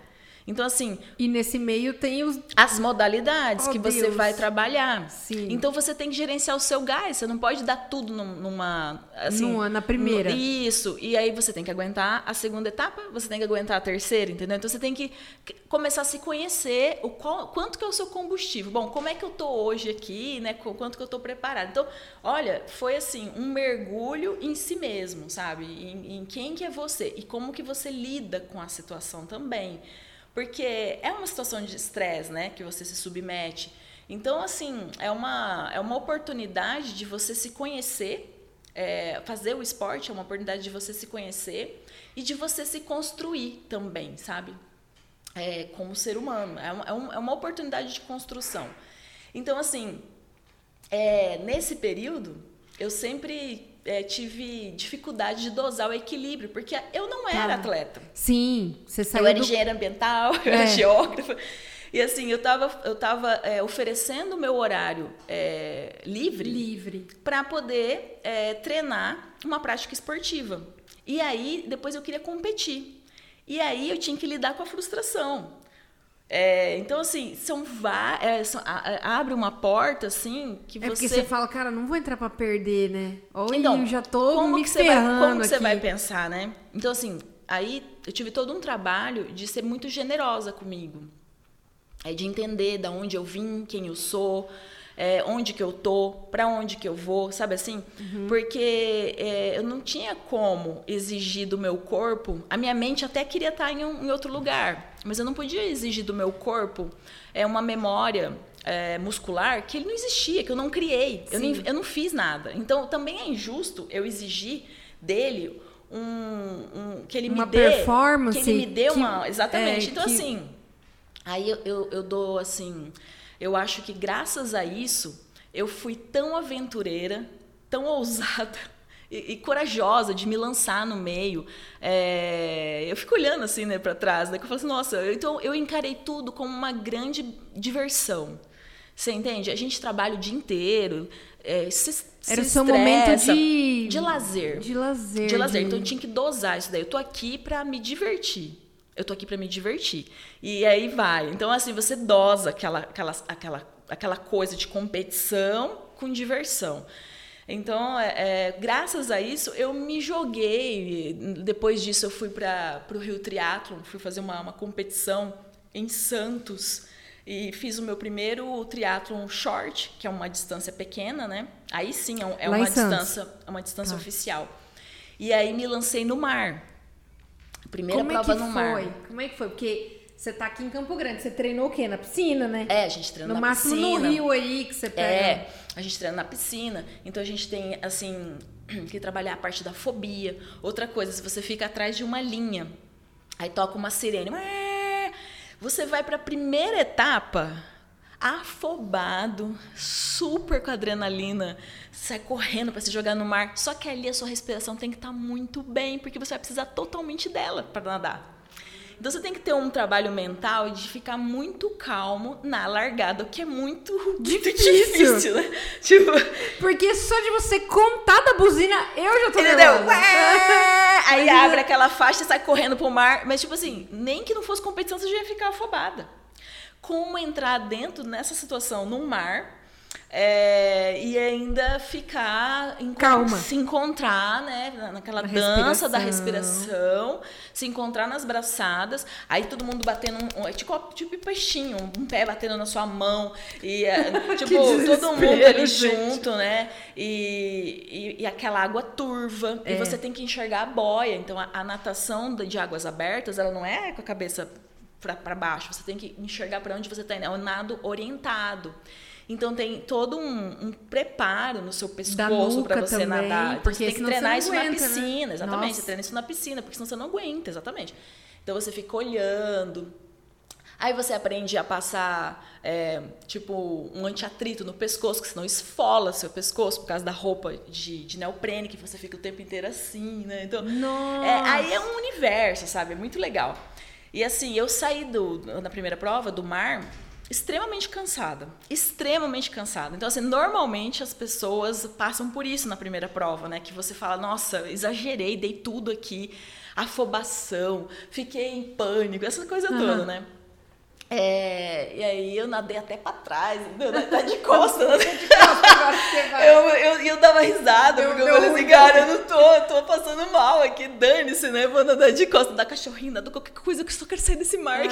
Então, assim. E nesse meio tem os. As modalidades Oh, que você Deus. vai trabalhar. Sim. Então, você tem que gerenciar o seu gás. Você não pode dar tudo num- numa. Assim, Numa- na primeira. no- Isso. E aí, você tem que aguentar a segunda etapa, você tem que aguentar a terceira, entendeu? Então, você tem que começar a se conhecer o qual- quanto que é o seu combustível. Bom, como é que eu tô hoje aqui, né? Qu- Quanto que eu tô preparado. Então, olha, foi assim, um mergulho em si mesmo, sabe? Em, em quem que é você e como que você lida com a situação também. Porque é uma situação de estresse, né? Que você se submete. Então, assim, é uma, é uma oportunidade de você se conhecer. é, fazer o esporte é uma oportunidade de você se conhecer e de você se construir também, sabe? É, como ser humano. É uma, é um- é uma oportunidade de construção. Então, assim, é, nesse período, eu sempre é, tive dificuldade de dosar o equilíbrio, porque eu não era Tá. atleta. Sim, você saiu *laughs* Eu era do... engenheira ambiental, eu É. era geógrafa. E assim, eu estava eu tava, é, oferecendo o meu horário é, livre livre. para poder é, treinar uma prática esportiva. E aí, depois eu queria competir. E aí eu tinha que lidar com a frustração. É, então, assim, são, va- é, a- abre uma porta, assim, que É porque você... você fala, cara, não vou entrar pra perder, né? Ou Então, eu já tô como me que você vai, como que você aqui. vai pensar, né? Então, assim, aí eu tive todo um trabalho de ser muito generosa comigo. É de entender da onde eu vim, quem eu sou, é, onde que eu tô, para onde que eu vou, sabe assim? Uhum. Porque é, eu não tinha como exigir do meu corpo. A minha mente até queria estar em, um- em outro lugar, mas eu não podia exigir do meu corpo é uma memória é, muscular que ele não existia, que eu não criei, eu, nem- eu não fiz nada. Então também é injusto eu exigir dele um, um- que ele Uma me dê, performance que ele me dê que- uma, exatamente. é, então que- assim, Aí eu, eu, eu dou assim, eu acho que graças a isso eu fui tão aventureira, tão *laughs* ousada e, e corajosa de me lançar no meio. É, eu fico olhando assim, né, para trás, né, que eu falo assim, nossa, eu- então eu encarei tudo como uma grande diversão. Você entende? A gente trabalha o dia inteiro, é, se, Era se seu momento estressa, de... de lazer De lazer. de lazer. de- Então eu tinha que dosar isso daí. Eu tô aqui pra me divertir. Eu tô aqui pra me divertir. E aí vai. Então, assim, você dosa aquela, aquela, aquela, aquela coisa de competição com diversão. Então, é, é, graças a isso, eu me joguei. Depois disso, eu fui para o Rio Triathlon, fui fazer uma, uma competição em Santos e fiz o meu primeiro triatlon short, que é uma distância pequena, né? Aí sim é, é uma distância, é uma distância Tá. oficial. E aí me lancei no mar. Primeira Como é prova que no foi? mar. Como é que foi? Porque você tá aqui em Campo Grande, você treinou o quê? Na piscina, né? É, a gente treina no na máximo piscina. no rio aí que você pega. É, a gente treina na piscina, então a gente tem, assim, *clears throat* que trabalhar a parte da fobia. Outra coisa, se você fica atrás de uma linha, aí toca uma sirene, você vai para a primeira etapa afobado, super com adrenalina, sai correndo para se jogar no mar. Só que ali a sua respiração tem que estar muito bem, porque você vai precisar totalmente dela para nadar. Então você tem que ter um trabalho mental de ficar muito calmo na largada, o que é muito *laughs* Difícil. difícil, né? *laughs* Tipo, Porque só de você contar da buzina, eu já tô entendeu? Ué! *laughs* Aí abre aquela faixa e sai correndo pro mar. Mas, tipo assim, nem que não fosse competição, você já ia ficar afobada. Como entrar dentro nessa situação no mar é, e ainda ficar em, Calma. se encontrar, né, na- naquela Na dança da respiração. se encontrar nas braçadas, aí todo mundo batendo um, é tipo, tipo peixinho, um pé batendo na sua mão e é, *laughs* tipo todo mundo ali gente. junto, né? E, e, e aquela água turva e É. você tem que enxergar a boia. Então a, a natação de de águas abertas, ela não é com a cabeça para baixo, você tem que enxergar para onde você está indo, é um nado orientado. Então tem todo um, um preparo no seu pescoço para você também, nadar. Então porque você tem que treinar isso aguenta, na né? piscina, exatamente. Nossa. Você treina isso na piscina, porque senão você não aguenta, exatamente. Então você fica olhando. Aí você aprende a passar, é, tipo, um antiatrito no pescoço, que senão esfola seu pescoço por causa da roupa de, de neoprene, que você fica o tempo inteiro assim, né? Então, Nossa. é, aí é um universo, sabe? É muito legal. E assim, eu saí do, na primeira prova do mar extremamente cansada. Extremamente cansada. Então, assim, normalmente as pessoas passam por isso na primeira prova, né? Que você fala, nossa, exagerei, dei tudo aqui. afobação, fiquei em pânico, essa coisa uhum. toda, né? É, e aí eu nadei até pra trás, entendeu? Tá de costas, né? de costas agora você vai. Eu, eu, eu dava risada, porque eu falei assim, cara, eu não tô, eu tô passando mal aqui, dane-se, né? Vou nadar de costas, da cachorrinha, da qualquer coisa, que eu só quero sair desse mar. É.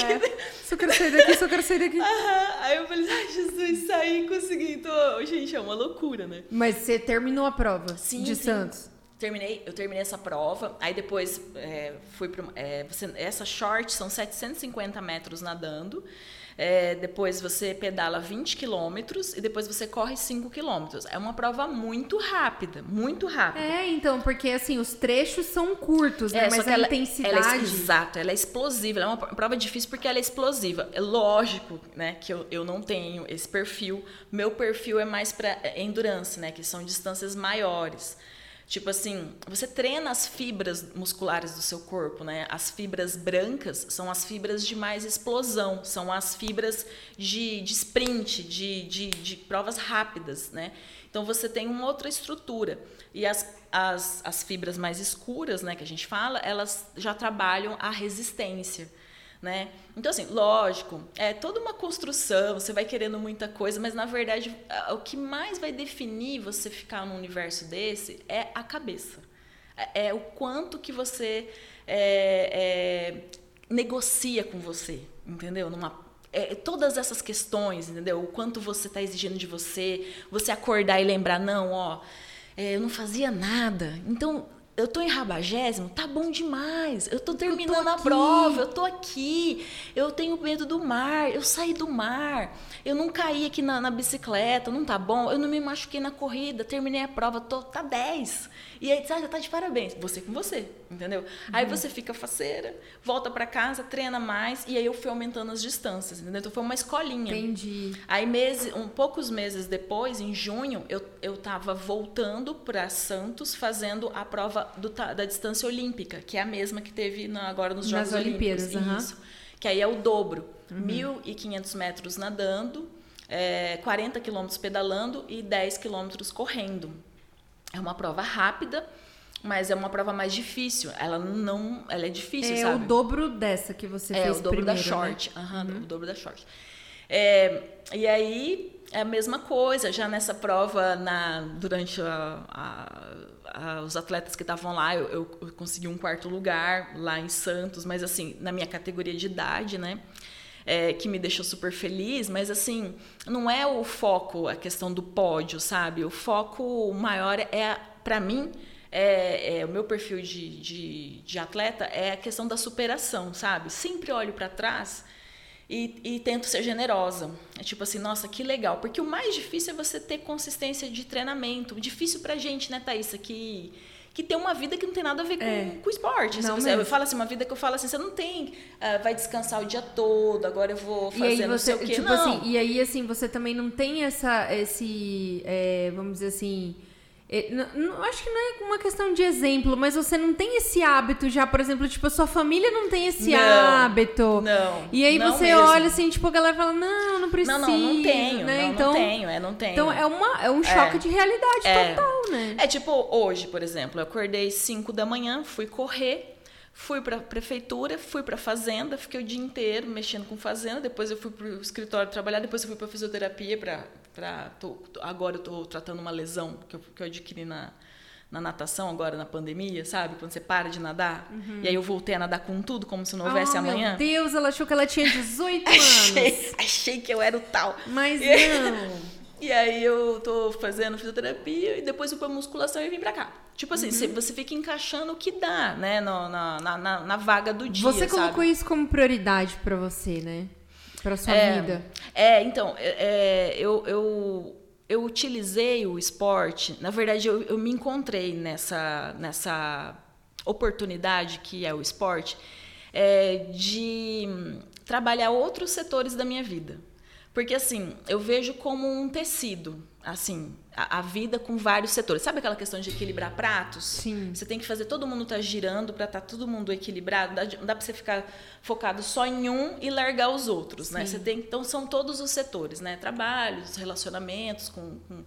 Só quero sair daqui, só quero sair daqui. Aham. Aí eu falei, ai, Jesus, saí, consegui. Então, gente, é uma loucura, né? Mas você terminou a prova sim, de sim. Santos? Terminei, eu terminei essa prova, aí depois é, fui para é, você, essa short são 750 metros nadando. É, depois você pedala 20 quilômetros e depois você corre 5 quilômetros. É uma prova muito rápida, muito rápida. É, então, porque assim, os trechos são curtos, né? É, Mas a ela, intensidade. Ela é, exato, ela é explosiva. Ela é uma prova difícil porque ela é explosiva. É lógico, né, que eu, eu não tenho esse perfil. Meu perfil é mais para endurance, né? Que são distâncias maiores. Tipo assim, você treina as fibras musculares do seu corpo, né? As fibras brancas são as fibras de mais explosão, são as fibras de, de sprint, de, de, de provas rápidas, né? Então você tem uma outra estrutura. E as, as, as fibras mais escuras, né, que a gente fala, elas já trabalham a resistência né? Então, assim, lógico, é toda uma construção, você vai querendo muita coisa, mas na verdade o que mais vai definir você ficar num universo desse é a cabeça. É, é o quanto que você é, é, negocia com você, entendeu? Numa é, todas essas questões, entendeu? O quanto você está exigindo de você, você acordar e lembrar, não, ó, é, eu não fazia nada. Então, eu tô em rabagésimo, tá bom demais. Eu tô terminando eu tô a prova, eu tô aqui. Eu tenho medo do mar, eu saí do mar. Eu não caí aqui na, na bicicleta, não tá bom. Eu não me machuquei na corrida, terminei a prova, tô, tá 10. E aí, sabe, tá de parabéns. Você com você, entendeu? Uhum. Aí você fica faceira, volta para casa, treina mais. E aí eu fui aumentando as distâncias, entendeu? Então foi uma escolinha. Entendi. Aí, meses, um, poucos meses depois, em junho, eu, eu tava voltando para Santos fazendo a prova do, da distância olímpica, que é a mesma que teve na, agora nos Jogos Nas Olimpíadas. Isso. Uhum. Que aí é o dobro. Uhum. 1.500 metros nadando, é, 40 quilômetros pedalando e 10 quilômetros correndo. É uma prova rápida, mas é uma prova mais difícil. Ela não, ela é difícil, é sabe? É o dobro dessa que você é, fez É o dobro primeiro, da short, né? uhum, o dobro da short. É, e aí é a mesma coisa, já nessa prova, na, durante a, a, a, os atletas que estavam lá, eu, eu, consegui um quarto lugar lá em Santos, mas assim, na minha categoria de idade, né? É, que me deixou super feliz, mas assim, não é o foco a questão do pódio, sabe? O foco maior é, para mim, é, é, o meu perfil de, de, de, atleta é a questão da superação, sabe? Sempre olho para trás e, e, tento ser generosa. É tipo assim, nossa, que legal. Porque o mais difícil é você ter consistência de treinamento. Difícil pra gente, né, Thaisa, que que tem uma vida que não tem nada a ver com, é. com esporte. Não você, eu falo assim, uma vida que eu falo assim, você não tem, uh, vai descansar o dia todo, agora eu vou fazer e aí não sei o quê. Tipo não. assim, e aí, assim, você também não tem essa, esse, é, vamos dizer assim não, não, acho que não é uma questão de exemplo, mas você não tem esse hábito já, por exemplo, tipo, a sua família não tem esse não, hábito. Não. E aí você mesmo. olha assim, tipo, a galera fala, não, não precisa. Não, não, não tenho, né? Não, então, não tenho, é, não tenho. Então é, uma, é um choque é, de realidade é, total, né? É tipo, hoje, por exemplo, eu acordei 5 da manhã, fui correr, Fui para a prefeitura, fui para a fazenda, fiquei o dia inteiro mexendo com fazenda. Depois eu fui para o escritório trabalhar, depois eu fui para fisioterapia. Pra, pra, tô, agora eu estou tratando uma lesão que eu, que eu adquiri na, na natação, agora na pandemia, sabe? Quando você para de nadar. Uhum. E aí eu voltei a nadar com tudo, como se não houvesse oh, amanhã. Meu Deus, ela achou que ela tinha 18 *laughs* achei, anos. Achei que eu era o tal. Mas não. *laughs* E aí eu tô fazendo fisioterapia e depois eu pra musculação e vim pra cá. Tipo assim, uhum. você fica encaixando o que dá, né? No, na, na, na, vaga do dia. Você colocou sabe? isso como prioridade para você, né? Pra sua é, vida. É, então, é, é, eu, eu, eu utilizei o esporte. Na verdade, eu, eu me encontrei nessa, nessa oportunidade que é o esporte é, de trabalhar outros setores da minha vida. Porque, assim, eu vejo como um tecido, assim, a, a, vida com vários setores. Sabe aquela questão de equilibrar pratos? Sim. Você tem que fazer todo mundo estar tá girando para estar tá todo mundo equilibrado. Não dá, dá para você ficar focado só em um e largar os outros, né? Você tem, então, são todos os setores, né? Trabalhos, relacionamentos com... com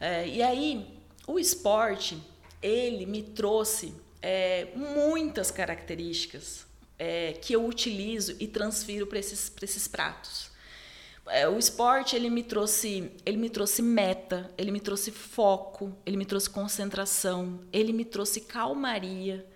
é, e aí, o esporte, ele me trouxe é, muitas características é, que eu utilizo e transfiro para esses, esses pratos. É, o esporte ele me trouxe ele me trouxe meta ele me trouxe foco ele me trouxe concentração ele me trouxe calmaria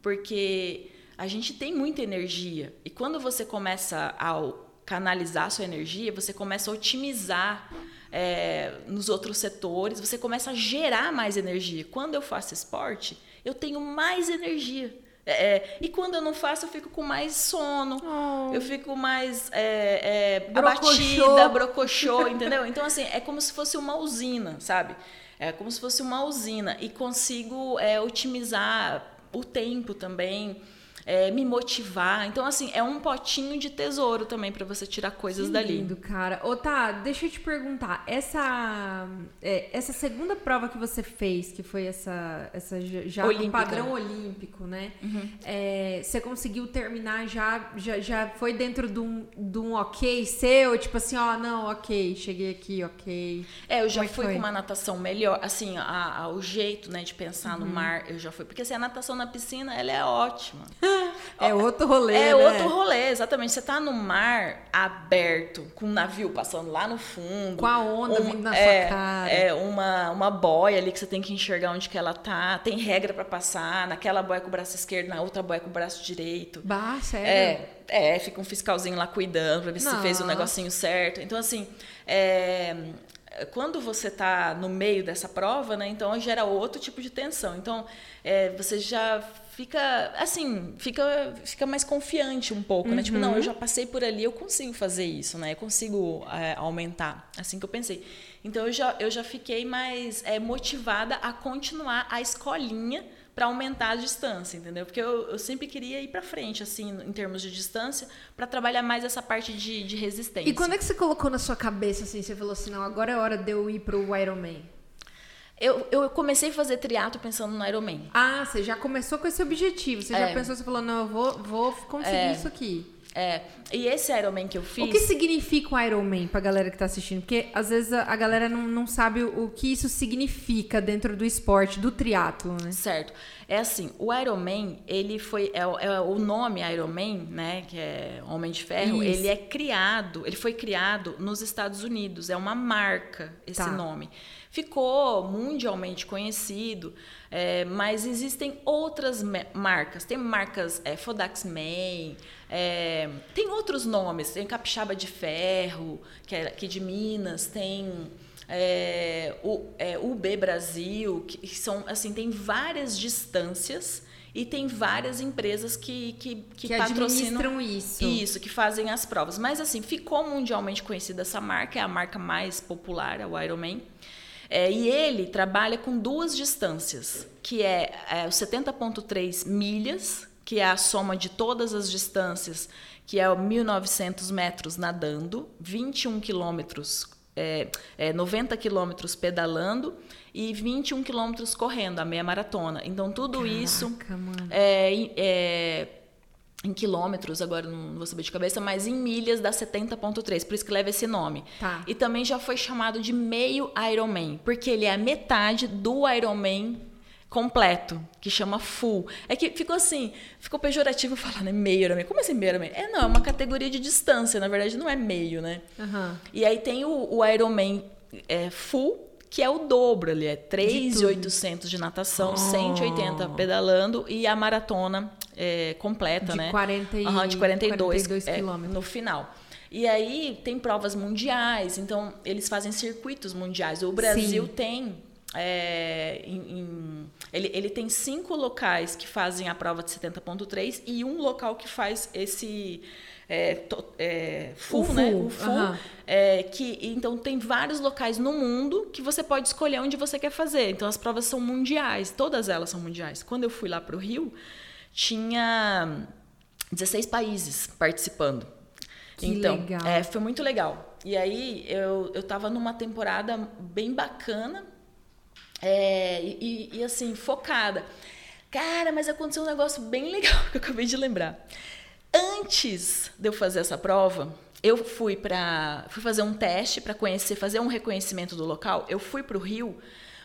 porque a gente tem muita energia. E quando você começa a canalizar a sua energia você começa a otimizar é, nos outros setores você começa a gerar mais energia. Quando eu faço esporte eu tenho mais energia é, é, e quando eu não faço, eu fico com mais sono, oh. eu fico mais é, é, abatida, brocochô, *laughs* entendeu? Então, assim, é como se fosse uma usina, sabe? É como se fosse uma usina e consigo é, otimizar o tempo também é, me motivar. Então, assim, é um potinho de tesouro também para você tirar coisas que dali. Lindo, cara. Ô, tá, deixa eu te perguntar. Essa, é, essa segunda prova que você fez, que foi essa, essa já Olímpica. padrão olímpico, né? Uhum. É, você conseguiu terminar já, já, já foi dentro de um, de um ok seu? Tipo assim, ó, não, ok, cheguei aqui, ok. É, eu já Como é fui com uma natação melhor, assim, a, a, o jeito, né, de pensar uhum. no mar, eu já fui. Porque assim, a natação na piscina, ela é ótima. *laughs* *laughs* É outro rolê. É né? outro rolê, exatamente. Você tá no mar aberto, com um navio passando lá no fundo. Com a onda vindo na é, sua cara. É, uma, uma boia ali que você tem que enxergar onde que ela tá. Tem regra para passar. Naquela boia com o braço esquerdo, na outra boia com o braço direito. Bah, sério? É, é fica um fiscalzinho lá cuidando pra ver Nossa. se fez o negocinho certo. Então, assim, é, quando você está no meio dessa prova, né, então gera outro tipo de tensão. Então, é, você já fica assim, fica, fica mais confiante um pouco, uhum. né? Tipo, não, eu uhum. já passei por ali, eu consigo fazer isso, né? Eu consigo é, aumentar, assim que eu pensei. Então eu já, eu já fiquei mais é, motivada a continuar a escolinha para aumentar a distância, entendeu? Porque eu, eu sempre queria ir para frente, assim, em termos de distância, para trabalhar mais essa parte de, de resistência. E quando é que você colocou na sua cabeça, assim, você falou assim, não, agora é hora de eu ir pro Ironman? Eu, eu comecei a fazer triatlo pensando no Ironman. Ah, você já começou com esse objetivo. Você é. já pensou, você falou, não, eu vou, vou conseguir é. isso aqui. É, e esse Ironman que eu fiz... O que significa um Ironman pra galera que tá assistindo? Porque às vezes a, a galera não, não sabe o, o, que isso significa dentro do esporte, do triatlo, né? Certo. É assim, o Ironman, ele foi... É, é, o nome Ironman, né, que é Homem de Ferro, isso. ele é criado, ele foi criado nos Estados Unidos. É uma marca, esse tá. nome ficou mundialmente conhecido, é, mas existem outras marcas. Tem marcas é, Fodax Man, é, tem outros nomes. Tem Capixaba de Ferro, que é aqui de Minas, tem é, o é, UB Brasil, que são assim, tem várias distâncias e tem várias empresas que, que, que, que patrocinam isso. Isso, que fazem as provas. Mas assim, ficou mundialmente conhecida essa marca, é a marca mais popular, é o Ironman. É, e ele trabalha com duas distâncias, que é, é o 70,3 milhas, que é a soma de todas as distâncias, que é 1.900 metros nadando, 21 quilômetros, é, é, 90 quilômetros pedalando e 21 quilômetros correndo, a meia maratona. Então, tudo Caraca, isso é, é em quilômetros, agora não vou saber de cabeça, mas em milhas dá 70.3, por isso que leva esse nome. Tá. E também já foi chamado de meio Ironman, porque ele é a metade do Ironman completo, que chama full. É que ficou assim, ficou pejorativo *laughs* falar, né? Meio Ironman. Como assim meio Ironman? É, não, é uma categoria de distância, na verdade não é meio, né? Uhum. E aí tem o, o Ironman é, full, que é o dobro ali, é 3,800 de, de natação, oh. 180 pedalando e a maratona é, completa, de né? 40 e, uhum, de 42, 42 é, no final. E aí tem provas mundiais, então eles fazem circuitos mundiais. O Brasil Sim. tem é, em, em, ele, ele tem cinco locais que fazem a prova de 70.3 e um local que faz esse é, é, full, né? O full. Uhum. É, que, então, tem vários locais no mundo que você pode escolher onde você quer fazer. Então, as provas são mundiais, todas elas são mundiais. Quando eu fui lá para o Rio, tinha 16 países participando. Que então, legal. É, foi muito legal. E aí, eu, eu tava numa temporada bem bacana é, e, e, assim, focada. Cara, mas aconteceu um negócio bem legal *laughs* que eu acabei de lembrar. Antes de eu fazer essa prova, eu fui para fui fazer um teste para conhecer, fazer um reconhecimento do local. Eu fui para o Rio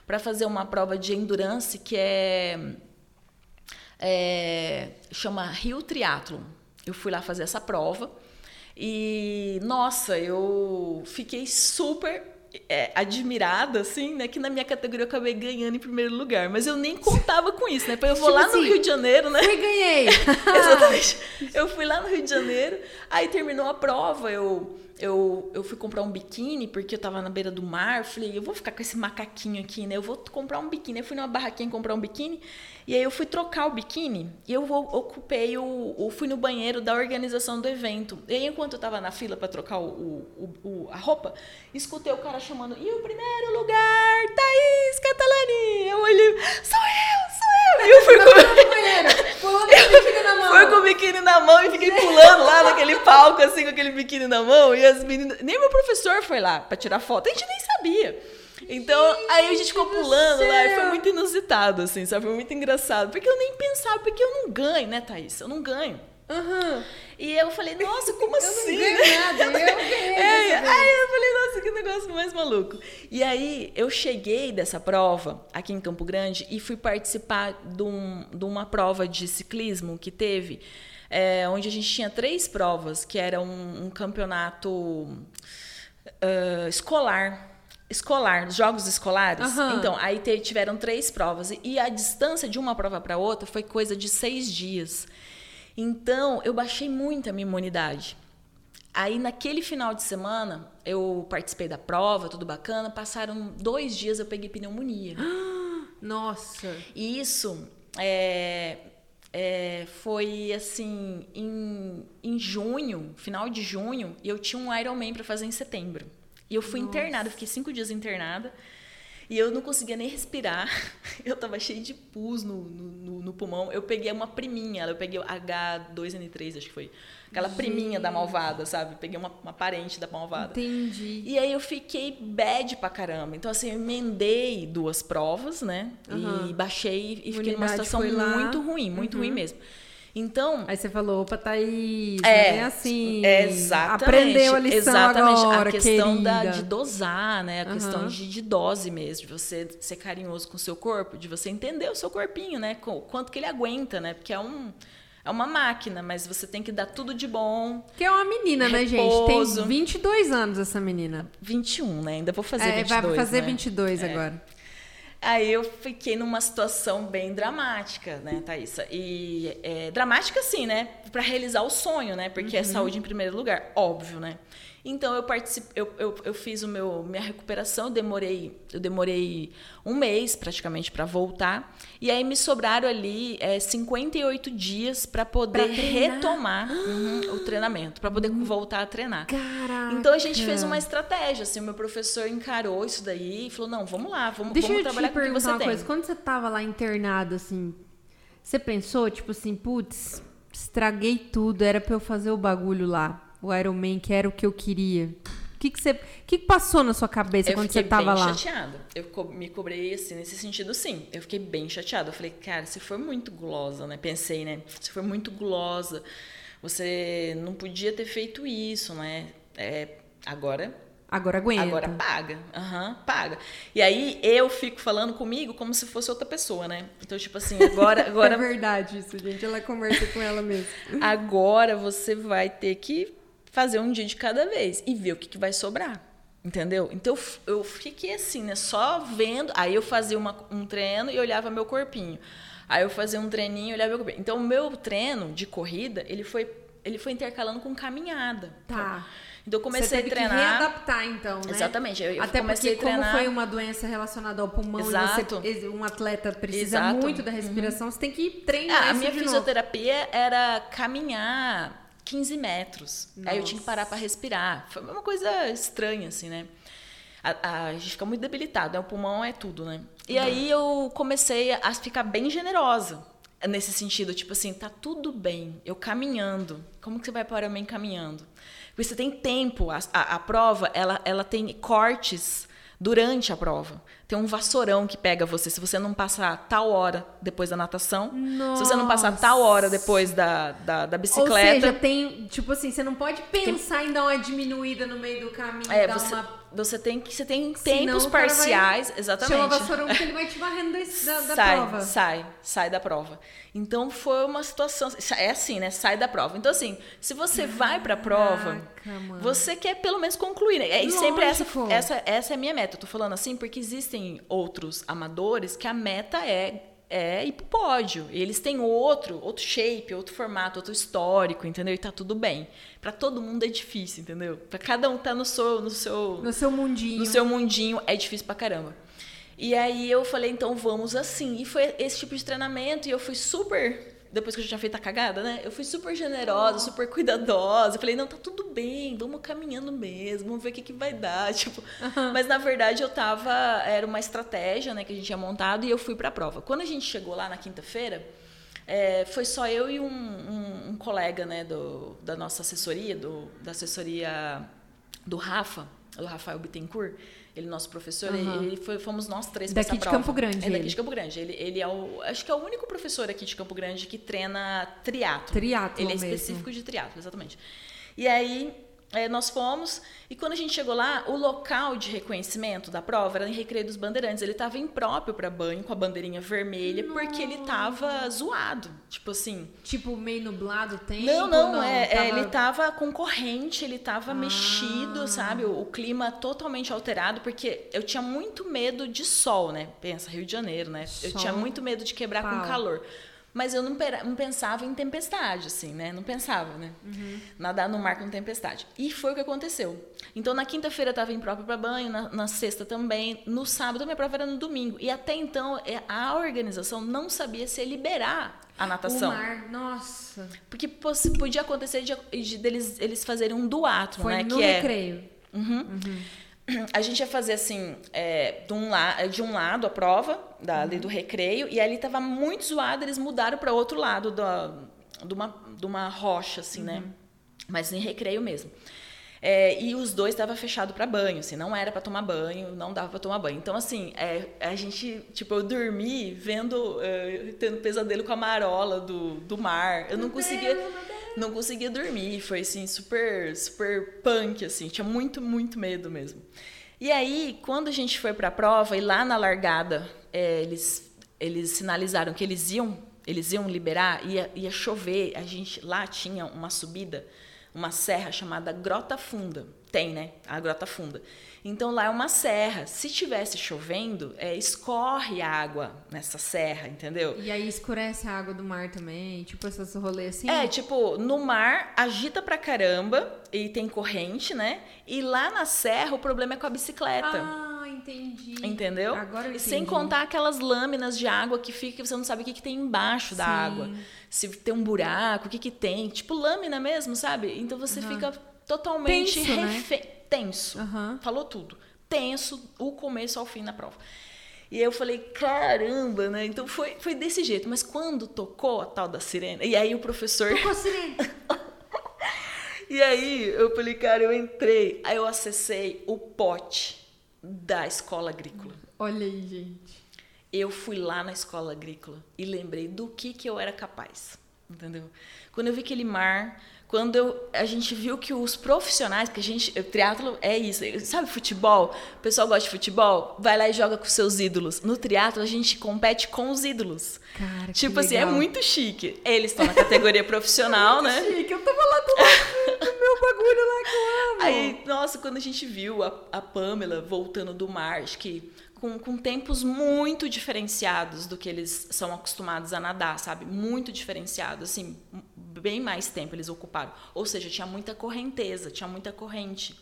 para fazer uma prova de endurance que é, é, chama Rio Triathlon. Eu fui lá fazer essa prova e, nossa, eu fiquei super é, admirada, assim, né? Que na minha categoria eu acabei ganhando em primeiro lugar. Mas eu nem contava com isso, né? Eu vou tipo lá assim, no Rio de Janeiro, né? Fui ganhei! *laughs* Exatamente. *laughs* Eu fui lá no Rio de Janeiro, aí terminou a prova, eu eu, eu fui comprar um biquíni porque eu tava na beira do mar. Falei, eu vou ficar com esse macaquinho aqui, né? Eu vou comprar um biquíni. Eu fui numa barraquinha comprar um biquíni. E aí eu fui trocar o biquíni e eu ocupei o, o fui no banheiro da organização do evento. E aí, enquanto eu tava na fila para trocar o, o, o, a roupa, escutei o cara chamando: "E o primeiro lugar, Thaís Catalani". Eu olhei: "Sou eu, sou eu". E eu fui com banheiro, pulando com o biquíni na mão. Fui com o biquíni na mão e fiquei pulando lá naquele palco assim com aquele biquíni na mão e as meninas, nem meu professor foi lá para tirar foto. A gente nem sabia. Então, aí a gente ficou pulando lá e foi muito inusitado, assim, sabe? Foi muito engraçado. Porque eu nem pensava, porque eu não ganho, né, Thaís? Eu não ganho. Uhum. E eu falei, nossa, como eu assim? Eu não ganhei nada, eu ganhei. *laughs* É, aí eu falei, nossa, que negócio mais maluco. E aí eu cheguei dessa prova aqui em Campo Grande e fui participar de, um, de uma prova de ciclismo que teve, é, onde a gente tinha três provas, que era um, um campeonato uh, escolar escolar, jogos escolares. Uhum. Então, aí tiveram três provas. E a distância de uma prova para outra foi coisa de seis dias. Então, eu baixei muito a minha imunidade. Aí, naquele final de semana, eu participei da prova, tudo bacana. Passaram dois dias, eu peguei pneumonia. *gasps* Nossa! E isso é, é, foi assim, em, em junho, final de junho, e eu tinha um Ironman para fazer em setembro. E eu fui Nossa. internada, fiquei cinco dias internada. E eu não conseguia nem respirar. *laughs* Eu tava cheio de pus no, no, no pulmão. Eu peguei uma priminha, eu peguei H2N3, acho que foi. Aquela Gente. priminha da malvada, sabe? Peguei uma, uma parente da malvada. Entendi. E aí eu fiquei bad pra caramba. Então, assim, eu emendei duas provas, né? Uhum. E baixei e fiquei numa situação muito ruim, muito uhum. ruim mesmo. Então. Aí você falou, opa, Thaís, é, é assim. Exatamente. Aprendeu a lição exatamente. agora, A questão da, de dosar, né? A uhum. questão de, de, dose mesmo, de você ser carinhoso com o seu corpo, de você entender o seu corpinho, né? O quanto que ele aguenta, né? Porque é um. É uma máquina, mas você tem que dar tudo de bom. Que é uma menina, repouso. né, gente? Tem 22 anos essa menina. 21, né? Ainda vou fazer é, 22, Vai fazer né? 22 é. agora. Aí eu fiquei numa situação bem dramática, né, Thaisa? E é, dramática sim, né? Para realizar o sonho, né? Porque é uhum. é saúde em primeiro lugar, óbvio, né? Então eu participei, eu, eu, eu, fiz o meu minha recuperação, eu demorei, eu demorei um mês praticamente para voltar. E aí me sobraram ali é, 58 dias para poder pra retomar *gasps* uhum, o treinamento, para poder uhum. voltar a treinar. Caraca. Então a gente fez uma estratégia, assim, o meu professor encarou isso daí e falou: "Não, vamos lá, vamos, Deixa vamos eu trabalhar te com o que você uma tem". Coisa. Quando você tava lá internado assim, você pensou tipo assim, putz, estraguei tudo, era para eu fazer o bagulho lá o Iron Man, que era o que eu queria? O que, que, você, que, que passou na sua cabeça eu quando você tava lá? Eu fiquei bem chateada. Eu co me cobrei assim, nesse sentido, sim. Eu fiquei bem chateada. Eu falei, cara, você foi muito gulosa, né? Pensei, né? Você foi muito gulosa. Você não podia ter feito isso, né? É, agora Agora aguenta. Agora paga. Aham, uhum, paga. E aí eu fico falando comigo como se fosse outra pessoa, né? Então, tipo assim, agora. *laughs* agora... é verdade isso, gente. Ela conversa com ela mesmo. Agora você vai ter que fazer um dia de cada vez e ver o que, que vai sobrar. Entendeu? Então eu fiquei assim, né? Só vendo. Aí eu fazia uma, um treino e olhava meu corpinho. Aí eu fazia um treininho e olhava meu corpinho. Então o meu treino de corrida, ele foi, ele foi intercalando com caminhada. Tá. Então eu comecei Você teve a treinar. Que readaptar, então, né? Exatamente. Eu, Até comecei porque, a treinar. como foi uma doença relacionada ao pulmão Exato. você, um atleta precisa Exato. muito da respiração, uhum. você tem que treinar. Ah, a minha fisioterapia novo. era caminhar 15 metros. Nossa. Aí eu tinha que parar para respirar. Foi uma coisa estranha, assim, né? A, a, gente fica muito debilitado, né? O pulmão é tudo, né? E uhum. aí eu comecei a ficar bem generosa nesse sentido, tipo assim, tá tudo bem, eu caminhando. Como que você vai parar bem caminhando? Porque você tem tempo, a, a, a prova, ela, ela tem cortes durante a prova. Tem um vassourão que pega você. Se você não passar tal hora depois da natação, Nossa. se você não passar tal hora depois da, da, da bicicleta. Ou seja, tem, tipo assim, você não pode pensar tem... em dar uma diminuída no meio do caminho, é, dar você, uma você tem que você tem tempos parciais, vai, exatamente. Chama vassourão que ele vai te varrendo da, da, sai, prova. Sai, sai da prova. Então foi uma situação, é assim, né? Sai da prova. Então assim, se você vai para a prova, mano. você quer pelo menos concluir, né? E sempre essa, essa essa é a minha meta. Eu tô falando assim porque existem outros amadores que a meta é é ir pro pódio. E eles têm outro, outro shape, outro formato, outro histórico, entendeu? E tá tudo bem. Para todo mundo é difícil, entendeu? Para cada um tá no seu, no seu no seu mundinho. No seu mundinho é difícil pra caramba. E aí eu falei, então vamos assim. E foi esse tipo de treinamento e eu fui super depois que eu já tinha feito a cagada, né? Eu fui super generosa, super cuidadosa. falei, não, tá tudo bem, vamos caminhando mesmo, vamos ver o que, que vai dar. *laughs* Tipo, uhum. Mas na verdade eu tava. Era uma estratégia né, que a gente tinha montado e eu fui pra prova. Quando a gente chegou lá na quinta-feira, é, foi só eu e um, um, um, colega né, do, da nossa assessoria, do, da assessoria do Rafa, do Rafael Bittencourt ele nosso professor, uhum. ele foi, fomos nós três daqui de Campo Grande. É daqui de Campo Grande. Ele, ele é o, acho que é o único professor aqui de Campo Grande que treina triatlo. Triatlo Ele é específico de triatlo, exatamente. E aí é, nós fomos, e quando a gente chegou lá, o local de reconhecimento da prova era em Recreio dos Bandeirantes. Ele estava impróprio para banho, com a bandeirinha vermelha, Nossa. porque ele estava zoado. Tipo assim. Tipo, meio nublado tem? Não, não, não é, tava... é, ele estava com corrente, ele estava ah. mexido, sabe? O, o, clima totalmente alterado, porque eu tinha muito medo de sol, né? Pensa, Rio de Janeiro, né? Sol. Eu tinha muito medo de quebrar Pau. com calor. Mas eu não, não, pensava em tempestade, assim, né? Não pensava, né? Uhum. Nadar no mar com tempestade. E foi o que aconteceu. Então, na quinta-feira eu estava impróprio para banho, na, na, sexta também. No sábado, minha prova era no domingo. E até então, é, a organização não sabia se liberar a natação. O mar, nossa. Porque podia acontecer de, de, deles, eles fazerem um duato, foi né? no que é recreio. É, uhum. Uhum a gente ia fazer assim, é, de, um la, de um lado a prova da, uhum. do recreio, e ali tava muito zoado, eles mudaram para outro lado da, de, uma, de uma rocha, assim, né? uhum. né? Mas em recreio mesmo. É, e os dois estavam fechados para banho, assim, não era para tomar banho, não dava para tomar banho. Então, assim, é, a gente, tipo, eu dormi vendo, é, tendo pesadelo com a marola do, do mar. Eu não conseguia. Deus, não conseguia dormir, foi assim super super punk assim, tinha muito muito medo mesmo. E aí, quando a gente foi para a prova e lá na largada, é, eles eles sinalizaram que eles iam eles iam liberar, ia, ia chover, a gente lá tinha uma subida, uma serra chamada Grota Funda. Tem, né? A Grota Funda. Então lá é uma serra. Se tivesse chovendo, é, escorre água nessa serra, entendeu? E aí escurece a água do mar também, tipo esses rolês assim? É, tipo, no mar agita pra caramba e tem corrente, né? E lá na serra o problema é com a bicicleta. Ah, entendi. Entendeu? Agora eu entendi. E sem contar aquelas lâminas de água que fica que você não sabe o que, que tem embaixo Sim. da água. Se tem um buraco, o que, que tem. Tipo lâmina mesmo, sabe? Então você uhum. fica totalmente Tenso, né? tenso. Uhum. Falou tudo. Tenso, o começo ao fim da prova. E eu falei, caramba, né? Então foi, foi desse jeito. Mas quando tocou a tal da sirene, e aí o professor. Tocou a sirene! *laughs* e aí eu falei, cara, eu entrei. Aí eu acessei o pote da escola agrícola. Olha aí, gente. Eu fui lá na escola agrícola e lembrei do que, que eu era capaz. Entendeu? Quando eu vi aquele mar quando eu, a gente viu que os profissionais, porque a gente, o triatlo é isso, sabe futebol? O pessoal gosta de futebol, vai lá e joga com seus ídolos. No triatlo a gente compete com os ídolos. Cara, tipo assim, legal. é muito chique. Eles estão na categoria *laughs* profissional, é né? Chique, eu tava lá do, do meu bagulho lá que eu amo. Aí, nossa, quando a gente viu a, a Pamela voltando do mar, acho que com, com tempos muito diferenciados do que eles são acostumados a nadar, sabe? Muito diferenciado, assim, bem mais tempo eles ocuparam. Ou seja, tinha muita correnteza, tinha muita corrente.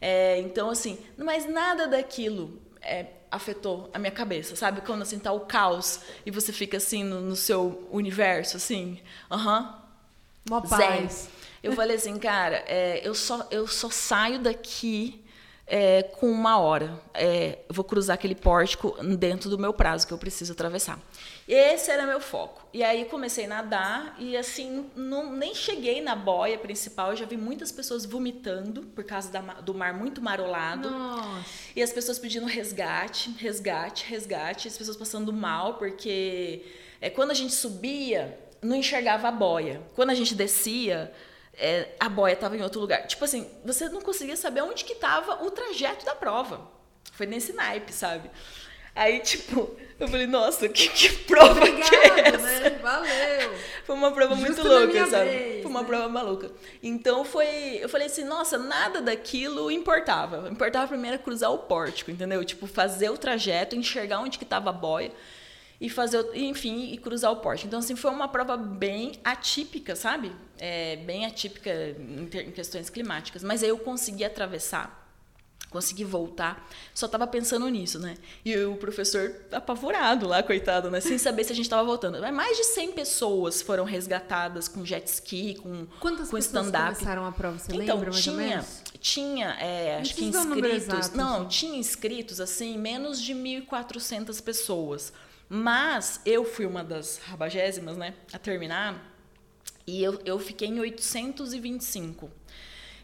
É, então, assim, mas nada daquilo é, afetou a minha cabeça, sabe? Quando assim tá o caos e você fica assim no, no seu universo, assim, aham. Uma paz. Eu falei assim, cara, é, eu, só, eu só saio daqui é, com uma hora. É, eu vou cruzar aquele pórtico dentro do meu prazo que eu preciso atravessar. Esse era meu foco. E aí comecei a nadar e assim, não, nem cheguei na boia principal, eu já vi muitas pessoas vomitando por causa da, do mar muito marolado. Nossa. E as pessoas pedindo resgate, resgate, resgate, as pessoas passando mal porque é, quando a gente subia, não enxergava a boia. Quando a gente descia, é, a boia estava em outro lugar. Tipo assim, você não conseguia saber onde que estava o trajeto da prova. Foi nesse naipe, sabe? Aí, tipo, eu falei, nossa, que, que prova Obrigada, que é essa? né? Valeu. Foi uma prova Justo muito louca, sabe? vez, foi uma né? prova maluca. Então foi. Eu falei assim, nossa, nada daquilo importava. Importava primeiro cruzar o pórtico, entendeu? Tipo, fazer o trajeto, enxergar onde que tava a boia e fazer, enfim, e cruzar o pórtico. Então, assim, foi uma prova bem atípica, sabe? É, bem atípica em, ter- em questões climáticas. Mas aí eu consegui atravessar consegui voltar, só tava pensando nisso, né? E o professor apavorado lá, coitado, né? Sem saber se a gente tava voltando. Mas Mais de 100 pessoas foram resgatadas com jet ski, com, Quantas com pessoas começaram a prova? Você Então, lembra mais ou tinha, menos? tinha é, acho que inscritos. não, assim. tinha inscritos, assim, menos de 1.400 pessoas. Mas eu fui uma das rabagésimas, né, a terminar, e eu, eu fiquei em 825.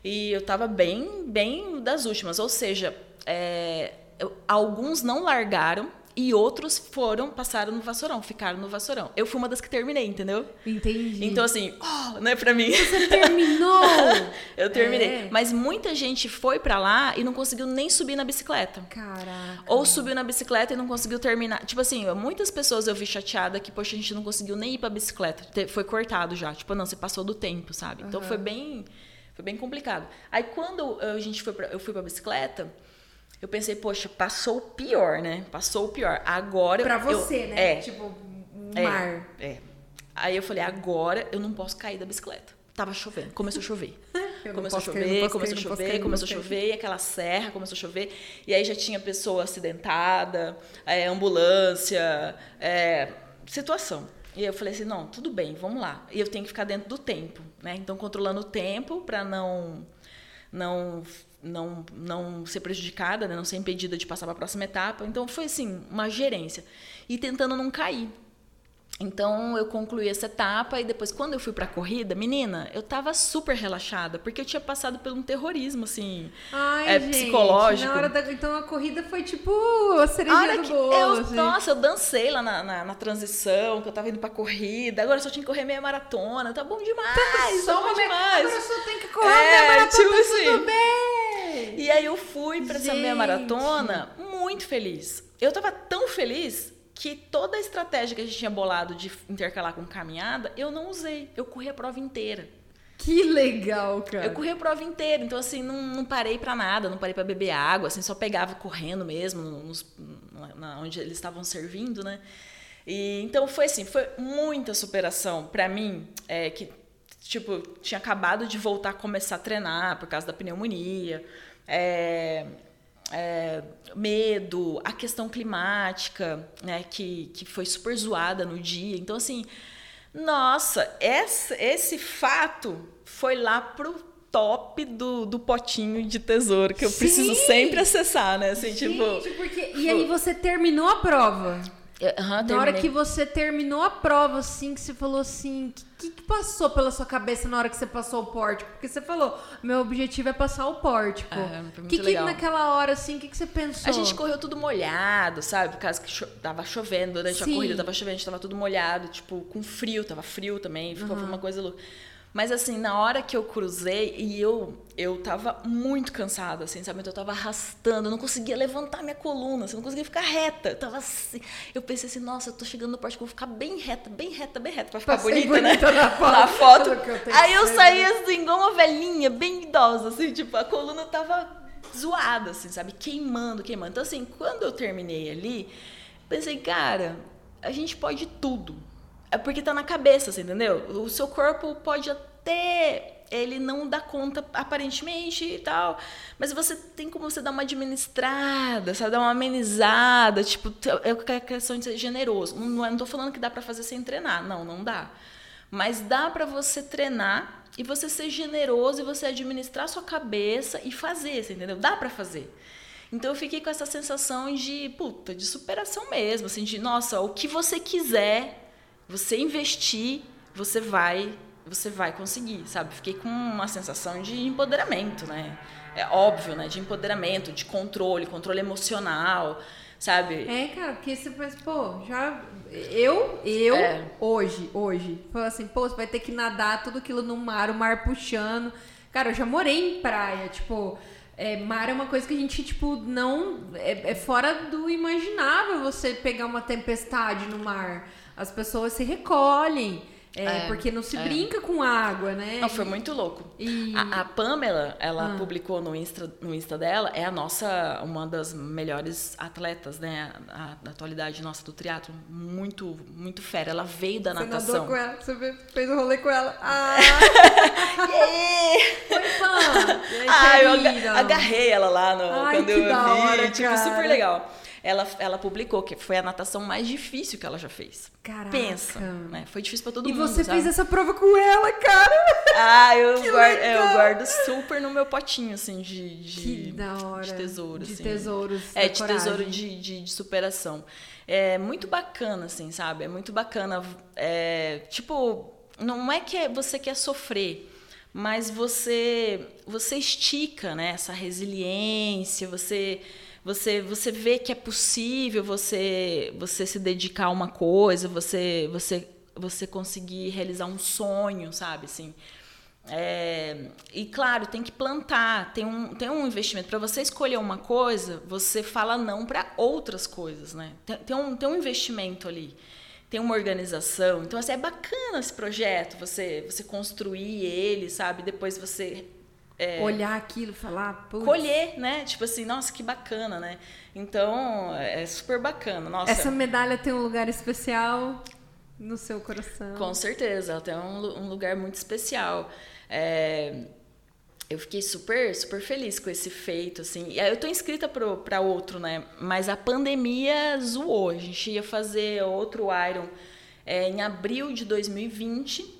E eu tava bem, bem das últimas. Ou seja, é, eu- alguns não largaram e outros foram, passaram no vassourão, ficaram no vassourão. Eu fui uma das que terminei, entendeu? Entendi. Então, assim, oh, não é pra mim. Você terminou! *laughs* Eu terminei. É. Mas muita gente foi pra lá e não conseguiu nem subir na bicicleta. Caraca. Ou subiu na bicicleta e não conseguiu terminar. Tipo assim, muitas pessoas eu vi chateada que, poxa, a gente não conseguiu nem ir pra bicicleta. Foi cortado já. Tipo, não, você passou do tempo, sabe? Então foi bem. Foi bem complicado. Aí quando a gente foi pra, eu fui pra bicicleta, eu pensei, poxa, passou o pior, né? Passou o pior. Agora. Pra eu- você, né? É. Tipo, É, mar. É. Aí eu falei, agora eu não posso cair da bicicleta. Tava chovendo, começou a chover. *laughs* Eu começou a cair, chover, posso começou a cair, chover, cair, começou a chover, e aquela serra começou a chover. E aí já tinha pessoa acidentada, é, ambulância, é, situação. E eu falei assim, não, tudo bem, vamos lá. E eu tenho que ficar dentro do tempo, né? Então controlando o tempo para não não não não ser prejudicada, né? não ser impedida de passar para a próxima etapa. Então foi assim, uma gerência e tentando não cair. Então eu concluí essa etapa e depois quando eu fui pra corrida, menina, eu tava super relaxada, porque eu tinha passado por um terrorismo assim, Ai, é gente, psicológico. Na hora da... Então a corrida foi tipo a A cerejinha hora do bolo. eu, assim. nossa, eu dancei lá na, na, na transição, que eu tava indo pra corrida, agora eu só tinha que correr meia maratona, tá bom demais, Só tá bom uma meia- demais. Agora só tem que correr É, uma maratona, tipo tá assim. tudo bem. E aí eu fui pra essa meia Gente. maratona muito feliz. Eu tava tão feliz que toda a estratégia que a gente tinha bolado de intercalar com caminhada, eu não usei. Eu corri a prova inteira. Que legal, cara. Eu corri a prova inteira, então assim, não, não parei pra nada, não parei pra beber água, assim, só pegava correndo mesmo, nos, na- onde eles estavam servindo, né? E, então foi assim, foi muita superação pra mim, é, que tipo, tinha acabado de voltar a começar a treinar por causa da pneumonia, é, é, medo, a questão climática, né, que, que foi super zoada no dia. Então, assim, nossa, essa, esse fato foi lá pro top do, do potinho de tesouro que eu preciso Sim! sempre acessar, né? Assim, Gente, tipo. porque... E aí você terminou a prova. Aham, Na hora que você terminou a prova, assim, que você falou assim, o que, que passou pela sua cabeça na hora que você passou o pórtico? Porque você falou, meu objetivo é passar o pórtico. É, foi muito que, que naquela hora, assim, o que, que você pensou? A gente correu tudo molhado, sabe? Por causa que cho tava chovendo, durante Sim. a corrida tava chovendo, a gente tava tudo molhado, tipo, com frio, tava frio também, ficou foi uma coisa louca. Mas assim, na hora que eu cruzei, e eu eu tava muito cansada, assim, sabe? Então eu tava arrastando, eu não conseguia levantar minha coluna, assim, eu não conseguia ficar reta. Eu tava assim, eu pensei assim, nossa, eu tô chegando no pórtico, eu vou ficar bem reta, bem reta, bem reta, pra ficar ser bonita, né? bonita na *laughs* foto. Na foto. Que eu Aí que eu saí assim, igual uma velhinha, bem idosa, assim, tipo, a coluna tava zoada, assim, sabe? Queimando, queimando. Então, assim, quando eu terminei ali, pensei, cara, a gente pode tudo. É porque tá na cabeça, você entendeu? O seu corpo pode até ele não dá conta aparentemente e tal, mas você tem como você dar uma administrada, sabe, dar uma amenizada, tipo, é a questão de ser generoso. Não, é- não tô falando que dá pra fazer sem treinar, não, não dá. Mas dá pra você treinar e você ser generoso e você administrar sua cabeça e fazer, você entendeu? Dá para fazer. Então eu fiquei com essa sensação de, puta, de superação mesmo, assim, de, nossa, o que você quiser, você investir, você vai, você vai conseguir, sabe? Fiquei com uma sensação de empoderamento, né? É óbvio, né? De empoderamento, de controle, controle emocional, sabe? É, cara, porque você pensa, pô, já. Eu, eu, É. hoje, hoje, falo assim, pô, você vai ter que nadar tudo aquilo no mar, o mar puxando. Cara, eu já morei em praia, tipo. É, mar é uma coisa que a gente, tipo, não. É, é fora do imaginável você pegar uma tempestade no mar. As pessoas se recolhem. É, É, porque não se é. brinca com água, né? Não, foi muito louco. E- A, a Pamela, ela Ah. publicou no Insta, no Insta dela, é a nossa, uma das melhores atletas, né? A, da atualidade nossa do triatlo. Muito, muito fera. Ela veio da Você natação. nadou com ela, você fez o rolê com ela. Ah, *laughs* foi fã! Ah, eu agarrei ela lá no, Ai, quando eu vi, hora, tipo, cara. super legal. Ela, ela publicou que foi a natação mais difícil que ela já fez. Caraca. Pensa, né? Foi difícil pra todo E mundo, você sabe? fez essa prova com ela, cara! Ah, eu *laughs* guardo, eu guardo super no meu potinho, assim, de, de, Que da hora. de tesouro. De assim. tesouros. É, de coragem. tesouro de, de, de superação. É muito bacana, assim, sabe? É muito bacana. é, tipo, não é que é- você quer sofrer, mas você você estica, né? Essa resiliência, você você você vê que é possível você você se dedicar a uma coisa, você você você conseguir realizar um sonho, sabe? Assim, é, e claro, tem que plantar, tem um, tem um investimento. Para você escolher uma coisa, você fala não para outras coisas, né? Tem, tem, um, tem um investimento ali, tem uma organização. Então, assim, é bacana esse projeto, você, você construir ele, sabe? Depois você é, Olhar aquilo, falar, putz, colher, né? Tipo assim, nossa, que bacana, né? Então, é super bacana. Nossa, Essa medalha tem um lugar especial no seu coração. Com certeza, ela tem um, um lugar muito especial. É, eu fiquei super, super feliz com esse feito, assim. E Eu tô inscrita para outro, né? Mas a pandemia zoou. A gente ia fazer outro Iron é, em abril de 2020.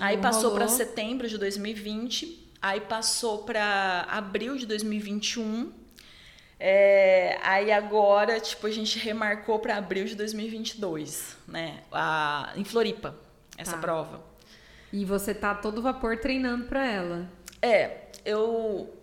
Aí Não passou para setembro de 2020. Aí passou para abril de 2021. É, aí agora, tipo, a gente remarcou para abril de 2022, né? A, em Floripa, essa Tá. prova. E você tá todo vapor treinando pra ela. É, eu.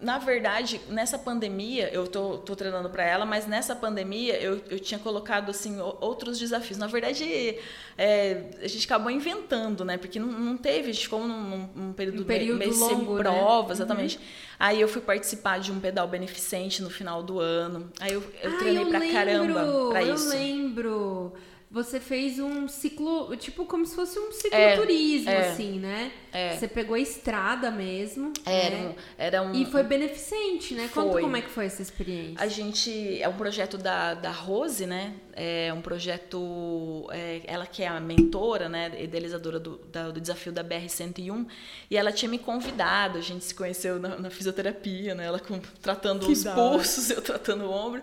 Na verdade, nessa pandemia, eu tô, tô treinando para ela, mas nessa pandemia eu, eu tinha colocado assim outros desafios. Na verdade, é, a gente acabou inventando, né? Porque não, não teve, a gente ficou num, num- período, Um período meio sem longo, né? prova, exatamente. Aí eu fui participar de um pedal beneficente no final do ano. Aí eu, eu Ah, treinei eu pra lembro, caramba eu isso. lembro. Você fez um ciclo, tipo como se fosse um É, cicloturismo, é. assim, né? É. Você pegou a estrada mesmo. Era, né? um, era um. E foi beneficente, né? Conta Foi. como é que foi essa experiência. A gente é um projeto da, da Rose, né? É um projeto, é, ela que é a mentora, né, idealizadora do, da- do desafio da BR 101, e ela tinha me convidado. A gente se conheceu na, na fisioterapia, né? Ela com- tratando Que os hora. pulsos, *laughs* eu tratando o ombro,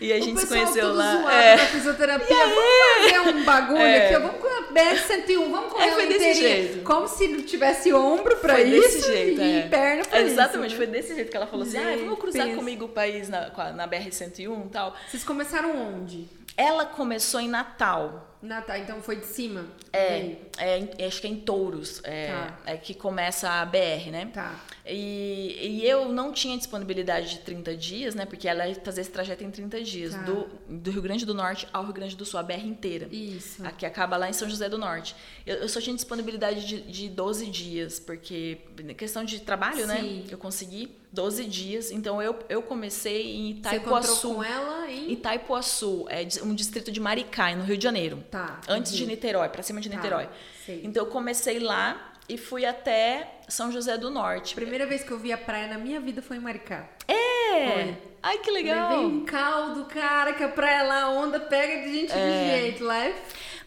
e a o gente se conheceu lá. É. na fisioterapia. Vamos fazer um bagulho É. aqui. Vamos com a BR-101, vamos com É, foi desse jeito. Como se não tivesse ombro pra Foi isso desse jeito, e é. perna pra Exatamente, isso. foi desse jeito que ela falou assim: ah, Gente, vamos cruzar pensa. comigo o país na, na BR 101 e tal. Vocês começaram onde? Ela começou em Natal. Na, tá, então foi de cima? É, é, em- acho que é em Touros, é, Tá. é que começa a BR, né? Tá. E, e eu não tinha disponibilidade de 30 dias, né? Porque ela ia fazer esse trajeto em 30 dias, Tá. do, do Rio Grande do Norte ao Rio Grande do Sul, a BR inteira. Isso. Aqui acaba lá em São José do Norte. Eu, eu só tinha disponibilidade de, de 12 dias, porque questão de trabalho, Sim. né? Eu consegui 12 dias. Então eu, eu comecei em Você Itaipuaçu. com ela em... Itaipuaçu, é de- um distrito de Maricá, no Rio de Janeiro. Tá. Antes de entendi. Niterói, pra cima de Tá, Niterói. sei. Então eu comecei lá e fui até São José do Norte. Primeira vez que eu vi a praia na minha vida foi em Maricá. É! Foi. Ai, que legal! Levei um caldo, cara, que a praia lá, a onda pega de gente de jeito. Lá é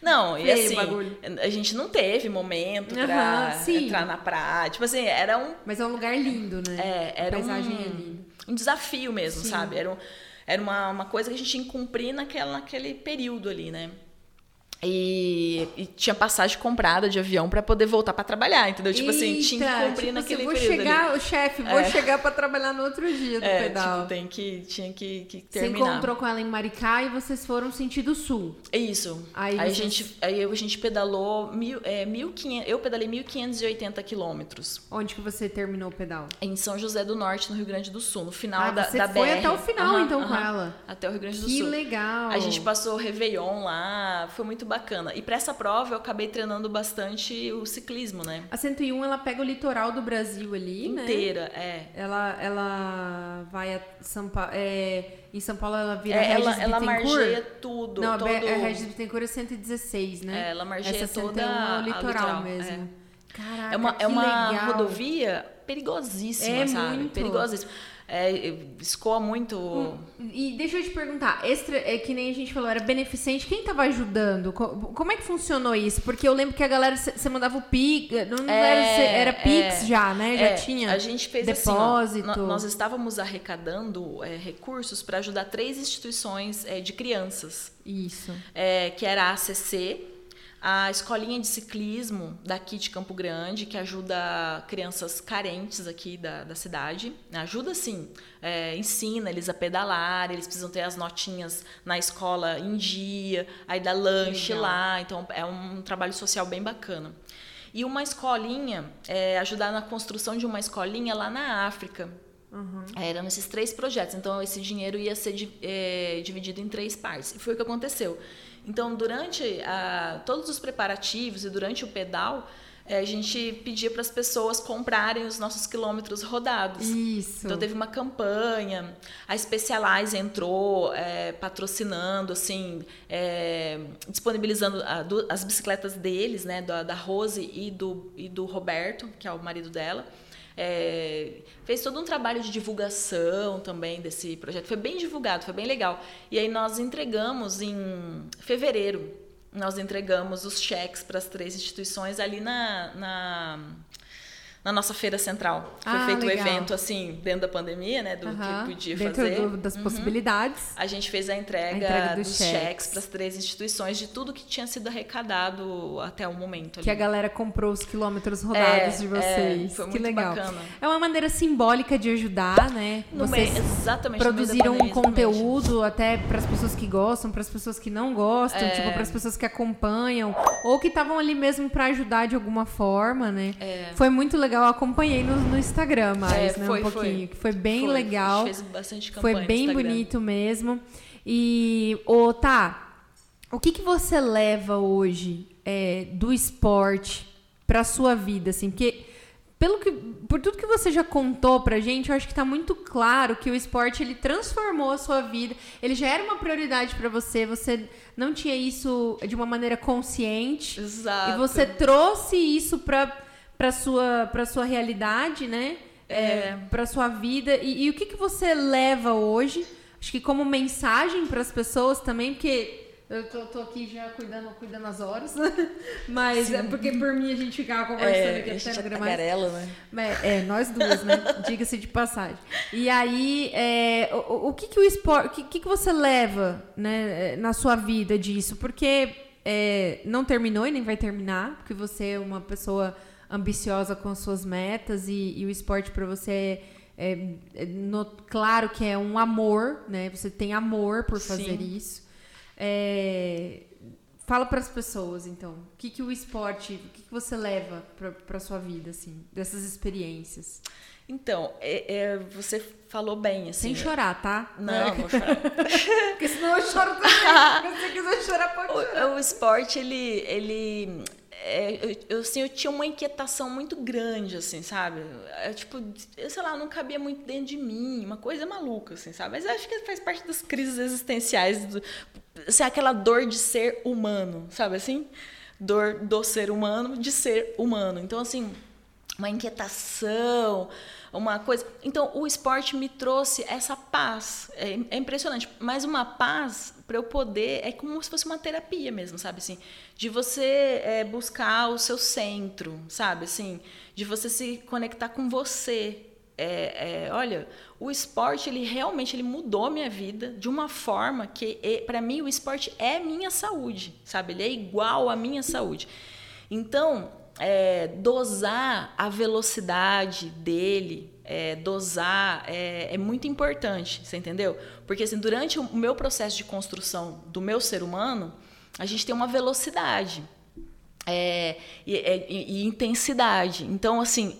Não, e Feio o assim, bagulho. a gente não teve momento pra sim. entrar na praia. Tipo assim, era um, Mas é um lugar lindo, né? é, era paisagem um, é linda. um desafio mesmo, Sim. sabe? Era, um- era uma, uma coisa que a gente tinha que cumprir naquela, naquele período ali, né? E, e, tinha passagem comprada de avião para poder voltar para trabalhar, entendeu? Tipo Eita, assim, tinha que cumprir tipo naquele assim, vou período. chegar, ali. o chefe, vou É. chegar para trabalhar no outro dia do É, pedal. tipo, tem que, tinha que, que Você terminar. encontrou com ela em Maricá e vocês foram sentido sul. É Isso. Aí Aí, a, vocês- gente, aí a gente pedalou mil, é, 1.500, eu pedalei 1.580 quilômetros Onde que você terminou o pedal? em São José do Norte, no Rio Grande do Sul, no final Ah, da, você da foi BR. até o final, Aham, então, com aham. ela. Até o Rio Grande do Que Sul. legal. A gente passou o Réveillon lá, foi muito bacana. E para essa prova eu acabei treinando bastante o ciclismo, né? A 101, ela pega o litoral do Brasil ali, né? Inteira, é. Ela, ela vai a São Paulo. É, em São Paulo ela vira É, Regis ela, ela margeia tudo. Não, todo... a a Regis Bittencourt é 116, né? É, ela margeia Essa 101 toda é o litoral, litoral, mesmo. Caraca, É uma, é uma legal. rodovia perigosíssima, É sabe? muito. Perigosíssima. É, escoa muito. E deixa eu te perguntar, extra, é que nem a gente falou, era beneficente, quem tava ajudando? Co- Como é que funcionou isso? Porque eu lembro que a galera, você mandava o Pix, não É, era, era Pix é, já, né? Já É, tinha A gente fez depósito. assim, ó, nó- nós estávamos arrecadando é, recursos para ajudar três instituições é, de crianças, Isso. é, que era a ACC, a escolinha de ciclismo daqui de Campo Grande, que ajuda crianças carentes aqui da, da cidade. Ajuda sim, é, ensina eles a pedalar, eles precisam ter as notinhas na escola em dia, aí dá lanche Legal. lá, então é um trabalho social bem bacana. E uma escolinha, é, ajudar na construção de uma escolinha lá na África. É, Eram esses três projetos. Então, esse dinheiro ia ser é, dividido em três partes. E foi o que aconteceu. Então, durante a- todos os preparativos e durante o pedal, é, a gente pedia para as pessoas comprarem os nossos quilômetros rodados. Isso. Então teve uma campanha, a Specialize entrou é, patrocinando, assim, é, disponibilizando a- du- as bicicletas deles, né, da, da Rose e do, e do Roberto, que é o marido dela. É, fez todo um trabalho de divulgação também desse projeto. Foi bem divulgado, foi bem legal. E aí nós entregamos em fevereiro, nós entregamos os cheques para as três instituições ali na, na, na nossa feira central. Foi Ah, feito legal. um evento assim, dentro da pandemia, né, do que podia Dentro fazer. do- das possibilidades. A gente fez a entrega, A entrega dos dos, cheques. para as três instituições de tudo que tinha sido arrecadado até o momento. Ali. Que a galera comprou os quilômetros rodados É, de é, vocês. foi que muito legal. bacana. É uma maneira simbólica de ajudar, né? No Vocês meio- exatamente. produziram um pandemia, exatamente. conteúdo até para as pessoas que gostam, para as pessoas que não gostam, É. tipo para as pessoas que acompanham ou que estavam ali mesmo para ajudar de alguma forma, né? É. Foi muito legal, eu acompanhei no, no Instagram mais, É, né, foi, um pouquinho, foi. foi bem Foi, legal. A gente fez bastante campanha Foi bem bonito mesmo. E, ô, tá, o que, que você leva hoje é, do esporte pra sua vida, assim? Porque, pelo que, por tudo que você já contou pra gente, eu acho que tá muito claro que o esporte, ele transformou a sua vida. Ele já era uma prioridade pra você, você não tinha isso de uma maneira consciente. Exato. E você trouxe isso pra, pra, sua, pra sua realidade, né? É, pra sua vida. E, e o que, que você leva hoje? Acho que como mensagem para as pessoas também, porque eu tô, tô aqui já cuidando, cuidando as horas. *laughs* Mas é porque por mim a gente ficava conversando é, aqui a até é aguenta mais. tagarela, né? É, é, nós duas, né? *laughs* Diga-se de passagem. E aí, é, o, o que que o esporte, o que, que que você leva, né, na sua vida disso? Porque é, não terminou e nem vai terminar, porque você é uma pessoa ambiciosa com as suas metas e, e o esporte para você é, é, é no- claro que é um amor, né? Você tem amor por fazer Sim. isso. É, Fala para as pessoas, então, o que, que o esporte, o que, que você leva para sua vida, assim, dessas experiências? Então, é- é, você falou bem, assim. Sem chorar, tá? Não, vou chorar. *laughs* Porque senão eu choro também. *laughs* Se você quiser chorar, pode chorar. O, o esporte, ele. ele é, eu, assim, eu tinha uma inquietação muito grande, assim, sabe? É, tipo, eu sei lá, não cabia muito dentro de mim, uma coisa maluca, assim, sabe? Mas acho que faz parte das crises existenciais, do, assim, aquela dor de ser humano, sabe assim? Dor do ser humano, de ser humano. Então, assim, uma inquietação, uma coisa. Então, o esporte me trouxe essa paz. É, é impressionante. Mas uma paz, para eu poder, é como se fosse uma terapia mesmo, sabe? Assim, de você é, buscar o seu centro, sabe? Assim, de você se conectar com você. é, é, olha, o esporte ele realmente ele mudou minha vida de uma forma que para mim o esporte é minha saúde, sabe? Ele é igual à minha saúde. Então, é, dosar a velocidade dele, é, dosar é, é, muito importante, você entendeu? Porque assim, durante o meu processo de construção do meu ser humano, a gente tem uma velocidade é, e, é, e, e intensidade. Então, assim,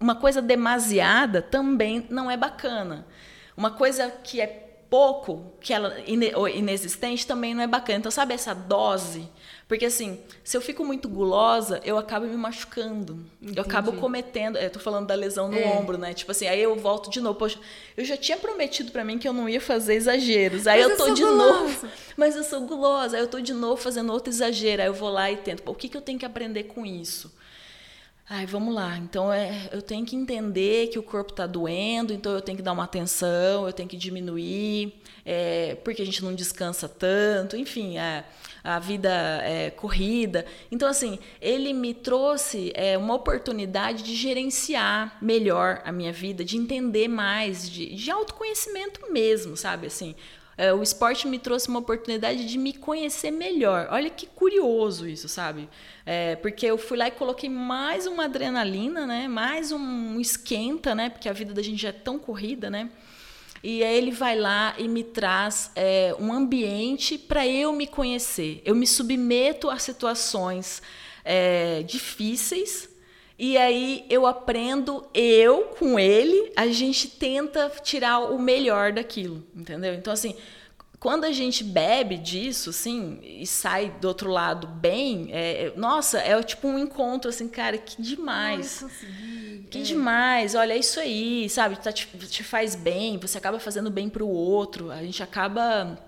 uma coisa demasiada também não é bacana. Uma coisa que é pouco, que ela inexistente, também não é bacana. Então, sabe essa dose? Porque assim, se eu fico muito gulosa, eu acabo me machucando. Entendi. Eu acabo cometendo. Eu tô falando da lesão no é. ombro, né? Tipo assim, aí eu volto de novo. Poxa, eu já tinha prometido para mim que eu não ia fazer exageros. Aí mas eu tô eu de gulosa. novo. Mas eu sou gulosa. Aí eu tô de novo fazendo outro exagero. Aí eu vou lá e tento. o que, que eu tenho que aprender com isso? Ai, vamos lá. Então é, eu tenho que entender que o corpo está doendo, então eu tenho que dar uma atenção, eu tenho que diminuir, é, porque a gente não descansa tanto, enfim, é, a vida é corrida. Então, assim, ele me trouxe é, uma oportunidade de gerenciar melhor a minha vida, de entender mais, de, de autoconhecimento mesmo, sabe? Assim, é, o esporte me trouxe uma oportunidade de me conhecer melhor. Olha que curioso isso, sabe? É, porque eu fui lá e coloquei mais uma adrenalina, né? Mais um esquenta, né? Porque a vida da gente já é tão corrida, né? E aí ele vai lá e me traz é, um ambiente para eu me conhecer. Eu me submeto a situações é, difíceis e aí eu aprendo, eu com ele, a gente tenta tirar o melhor daquilo, entendeu? Então, assim, quando a gente bebe disso, assim, e sai do outro lado bem, é, é nossa, é tipo um encontro, assim, cara, que demais. Ai, que é. demais, olha, é isso aí, sabe? Tá, te, te faz bem, você acaba fazendo bem para o outro, a gente acaba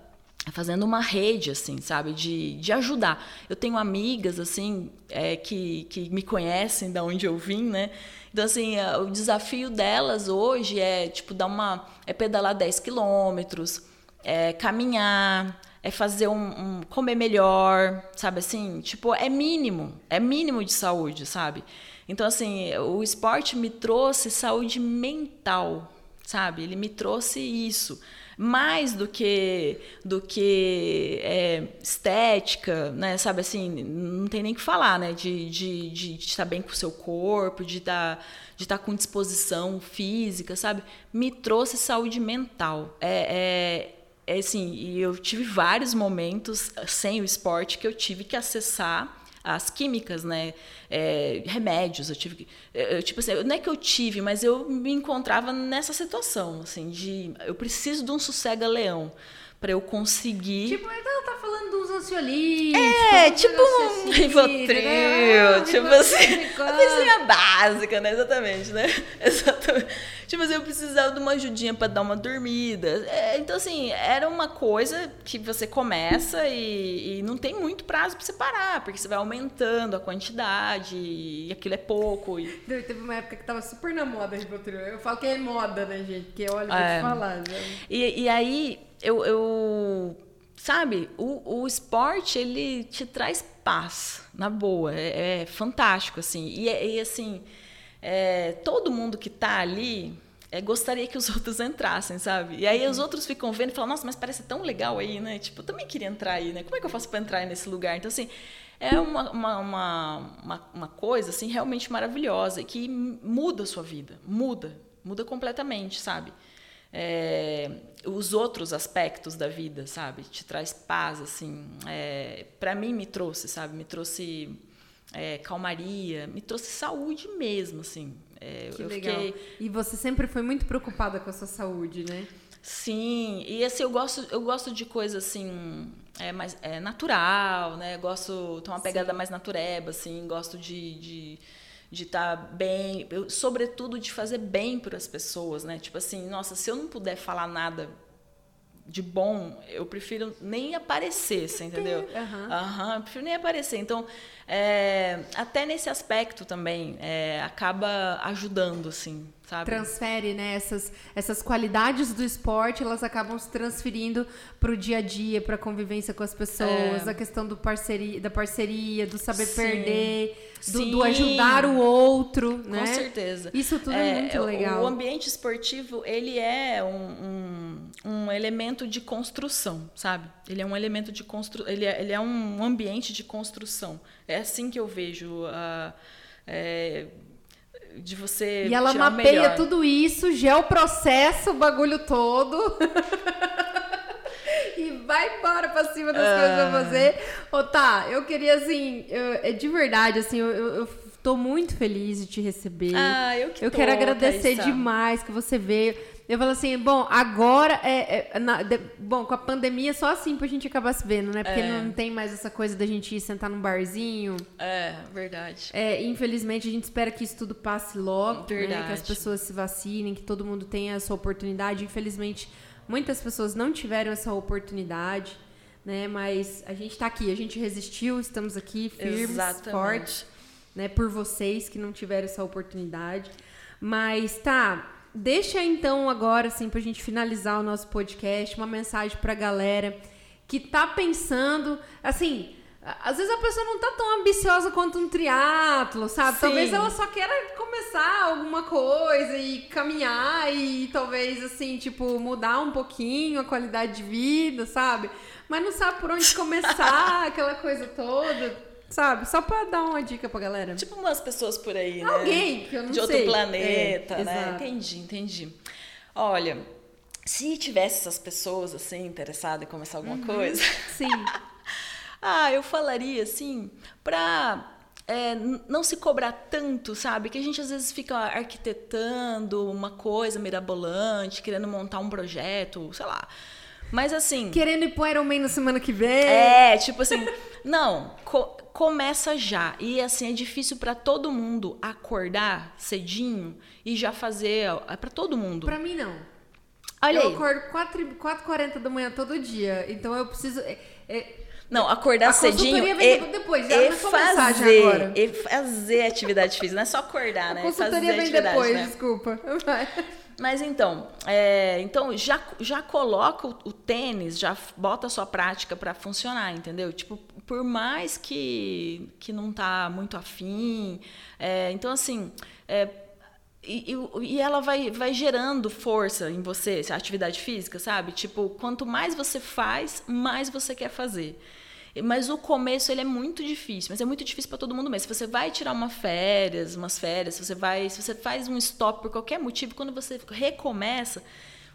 fazendo uma rede, assim, sabe, de, de ajudar. Eu tenho amigas, assim, é, que, que me conhecem da onde eu vim, né? Então, assim, o desafio delas hoje é, tipo, dar uma... é pedalar 10 quilômetros, é caminhar, é fazer um, um, comer melhor, sabe assim? Tipo, é mínimo, é mínimo de saúde, sabe? Então, assim, o esporte me trouxe saúde mental, sabe? Ele me trouxe isso mais do que do que é, estética, né? Sabe assim, não tem nem que falar, né? De, de, de, de estar bem com o seu corpo, de estar de estar com disposição física, sabe? Me trouxe saúde mental. É, é, é assim, e eu tive vários momentos sem o esporte que eu tive que acessar as químicas, né? É, remédios, eu tive eu, tipo assim, não é que eu tive, mas eu me encontrava nessa situação, assim, de eu preciso de um sossega-leão para eu conseguir. Tipo, então tá falando dos ansiolíticos. É, tipo um Rivotril, né? tipo assim, *laughs* a coisinha básica, né? Exatamente, né? *laughs* Exatamente. Tipo assim, eu precisava de uma ajudinha para dar uma dormida. É, então, assim, era uma coisa que você começa e, e não tem muito prazo para você parar, porque você vai aumentando a quantidade e aquilo é pouco. E... Teve uma época que tava super na moda Rivotril. Eu falo que é moda, né, gente? Porque olha, vou é. te falar. Né? E, e aí, eu, eu sabe, o, o esporte ele te traz paz, na boa, é, é fantástico assim. E, e assim, é, todo mundo que está ali é, gostaria que os *laughs* outros entrassem, sabe? E aí uhum. os outros ficam vendo e falam, nossa, mas parece tão legal aí, né? Tipo, eu também queria entrar aí, né? Como é que eu faço para entrar nesse lugar? Então, assim, é uma, uma, uma, uma, coisa, assim, realmente maravilhosa que muda a sua vida, muda, muda completamente, sabe? É, os outros aspectos da vida, sabe? Te traz paz, assim. É, para mim me trouxe, sabe? Me trouxe é, calmaria, me trouxe saúde mesmo, assim. É, que legal. Fiquei... E você sempre foi muito preocupada com a sua saúde, né? Sim, e assim, eu gosto, eu gosto de coisa assim, é, mais é, natural, né? Eu gosto, tem uma pegada Sim. mais natureba, assim, gosto de, de de estar tá bem, eu, sobretudo de fazer bem para as pessoas, né? Tipo assim, nossa, se eu não puder falar nada de bom, eu prefiro nem aparecer, você entendeu? Uhum. Uhum, eu prefiro nem aparecer. Então, é, até nesse aspecto também, é, acaba ajudando, assim, sabe? Transfere, né? Essas, essas qualidades do esporte, elas acabam se transferindo para o dia a dia, para a convivência com as pessoas, É. a questão do parceria, da parceria, do saber Sim. perder, do, do ajudar o outro, né? Com certeza. Isso tudo é, muito o- legal. O ambiente esportivo, ele é um, um, um elemento de construção, sabe? Ele é um elemento de construção, ele, é, ele é um ambiente de construção. É assim que eu vejo a... é, de você E ela mapeia tudo isso, geoprocessa o bagulho todo. *laughs* e vai embora pra cima das Ah. coisas pra fazer. Ô, tá, eu queria, assim, eu- é de verdade, assim, eu, eu, tô muito feliz de te receber. Ah, eu que eu tô, quero agradecer demais que você veio. Eu falo assim, bom, agora é. é- na- de- bom, com a pandemia só assim pra gente acabar se vendo, né? Porque É. não tem mais essa coisa da gente ir sentar num barzinho. É, verdade. É, infelizmente, a gente espera que isso tudo passe logo, né? Verdade. Que as pessoas se vacinem, que todo mundo tenha essa oportunidade. Infelizmente, muitas pessoas não tiveram essa oportunidade, né? Mas a gente tá aqui, a gente resistiu, estamos aqui firmes, Exatamente. fortes, né? Por vocês que não tiveram essa oportunidade. Mas tá, deixa então agora, assim, pra gente finalizar o nosso podcast, uma mensagem pra galera que tá pensando, assim, a- às vezes a pessoa não tá tão ambiciosa quanto um triatlo, sabe? Sim. Talvez ela só queira começar alguma coisa e caminhar e talvez, assim, tipo, mudar um pouquinho a qualidade de vida, sabe? Mas não sabe por onde começar, *laughs* aquela coisa toda, sabe? Só pra dar uma dica pra galera. Tipo umas pessoas por aí, né? Alguém que eu não de sei. outro planeta, É, né? exato. Entendi, entendi. Olha, se tivesse essas pessoas assim interessadas em começar alguma Uhum. coisa, Sim. *laughs* ah, eu falaria assim, pra é, não se cobrar tanto, sabe? Que a gente às vezes fica arquitetando uma coisa mirabolante, querendo montar um projeto, sei lá. Mas assim. Querendo ir pro Iron Man na semana que vem. É, tipo assim, *laughs* não, co- começa já. E assim, é difícil pra todo mundo acordar cedinho e já fazer. É pra todo mundo. Pra mim, não. Olha eu aí. acordo 4 4h40 da manhã todo dia. Então eu preciso. é- é- Não, acordar A cedinho e, depois, já e fazer, agora. e fazer atividade física, não é só acordar, a né? consultoria fazer vem depois, né? desculpa. Vai. Mas então, é, então já, já coloca o, o tênis, já bota a sua prática para funcionar, entendeu? Tipo, por mais que, que não tá muito afim, é, então assim, é, e, e- e ela vai, vai gerando força em você, essa atividade física, sabe? Tipo, quanto mais você faz, mais você quer fazer. Mas o começo ele é muito difícil, mas é muito difícil para todo mundo mesmo. Se você vai tirar uma férias, umas férias, se você vai, se você faz um stop por qualquer motivo, quando você recomeça,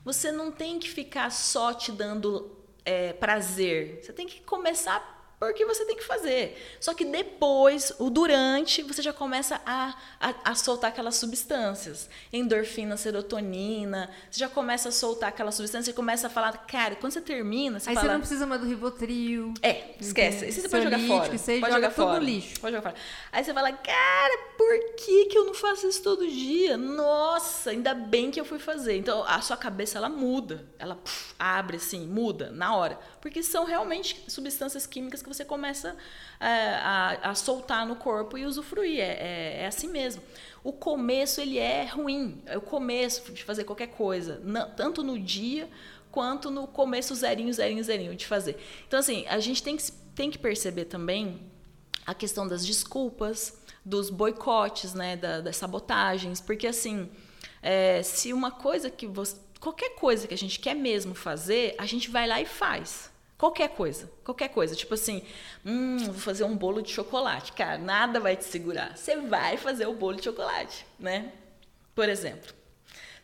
você não tem que ficar só te dando é, prazer. Você tem que começar porque você tem que fazer. Só que depois, o durante, você já começa a, a, a soltar aquelas substâncias. Endorfina, serotonina. Você já começa a soltar aquela substância e começa a falar, cara, quando você termina, você Aí fala. você não precisa mais do Rivotril. É, esquece. Isso você pode jogar fora. você pode joga jogar tudo no fora. lixo. Pode jogar fora. Aí você fala, cara, por que, que eu não faço isso todo dia? Nossa, ainda bem que eu fui fazer. Então a sua cabeça ela muda. Ela puf, abre assim, muda na hora. Porque são realmente substâncias químicas que você começa é, a, a soltar no corpo e usufruir. É, é, é assim mesmo. O começo ele é ruim. É o começo de fazer qualquer coisa. Não- tanto no dia quanto no começo zerinho, zerinho, zerinho de fazer. Então, assim, a gente tem que, tem que perceber também a questão das desculpas, dos boicotes, né, da- das sabotagens, porque, assim, é, se uma coisa que você... Qualquer coisa que a gente quer mesmo fazer, a gente vai lá e faz. Qualquer coisa, qualquer coisa. Tipo assim, hum, vou fazer um bolo de chocolate. Cara, nada vai te segurar. Você vai fazer o bolo de chocolate, né? Por exemplo.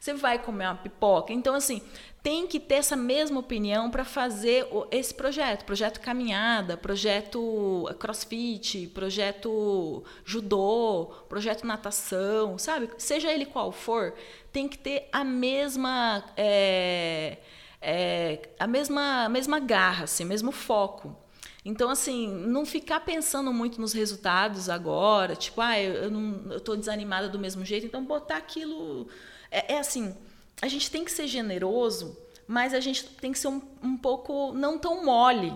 Você vai comer uma pipoca. Então, assim, tem que ter essa mesma opinião para fazer esse projeto. Projeto caminhada, projeto crossfit, projeto judô, projeto natação, sabe? Seja ele qual for, tem que ter a mesma. é, é, a mesma, a mesma garra, assim, mesmo foco. Então, assim, não ficar pensando muito nos resultados agora, tipo, ah, eu, eu não, desanimada do mesmo jeito, então botar aquilo. É, é assim, a gente tem que ser generoso mas a gente tem que ser um, um pouco não tão mole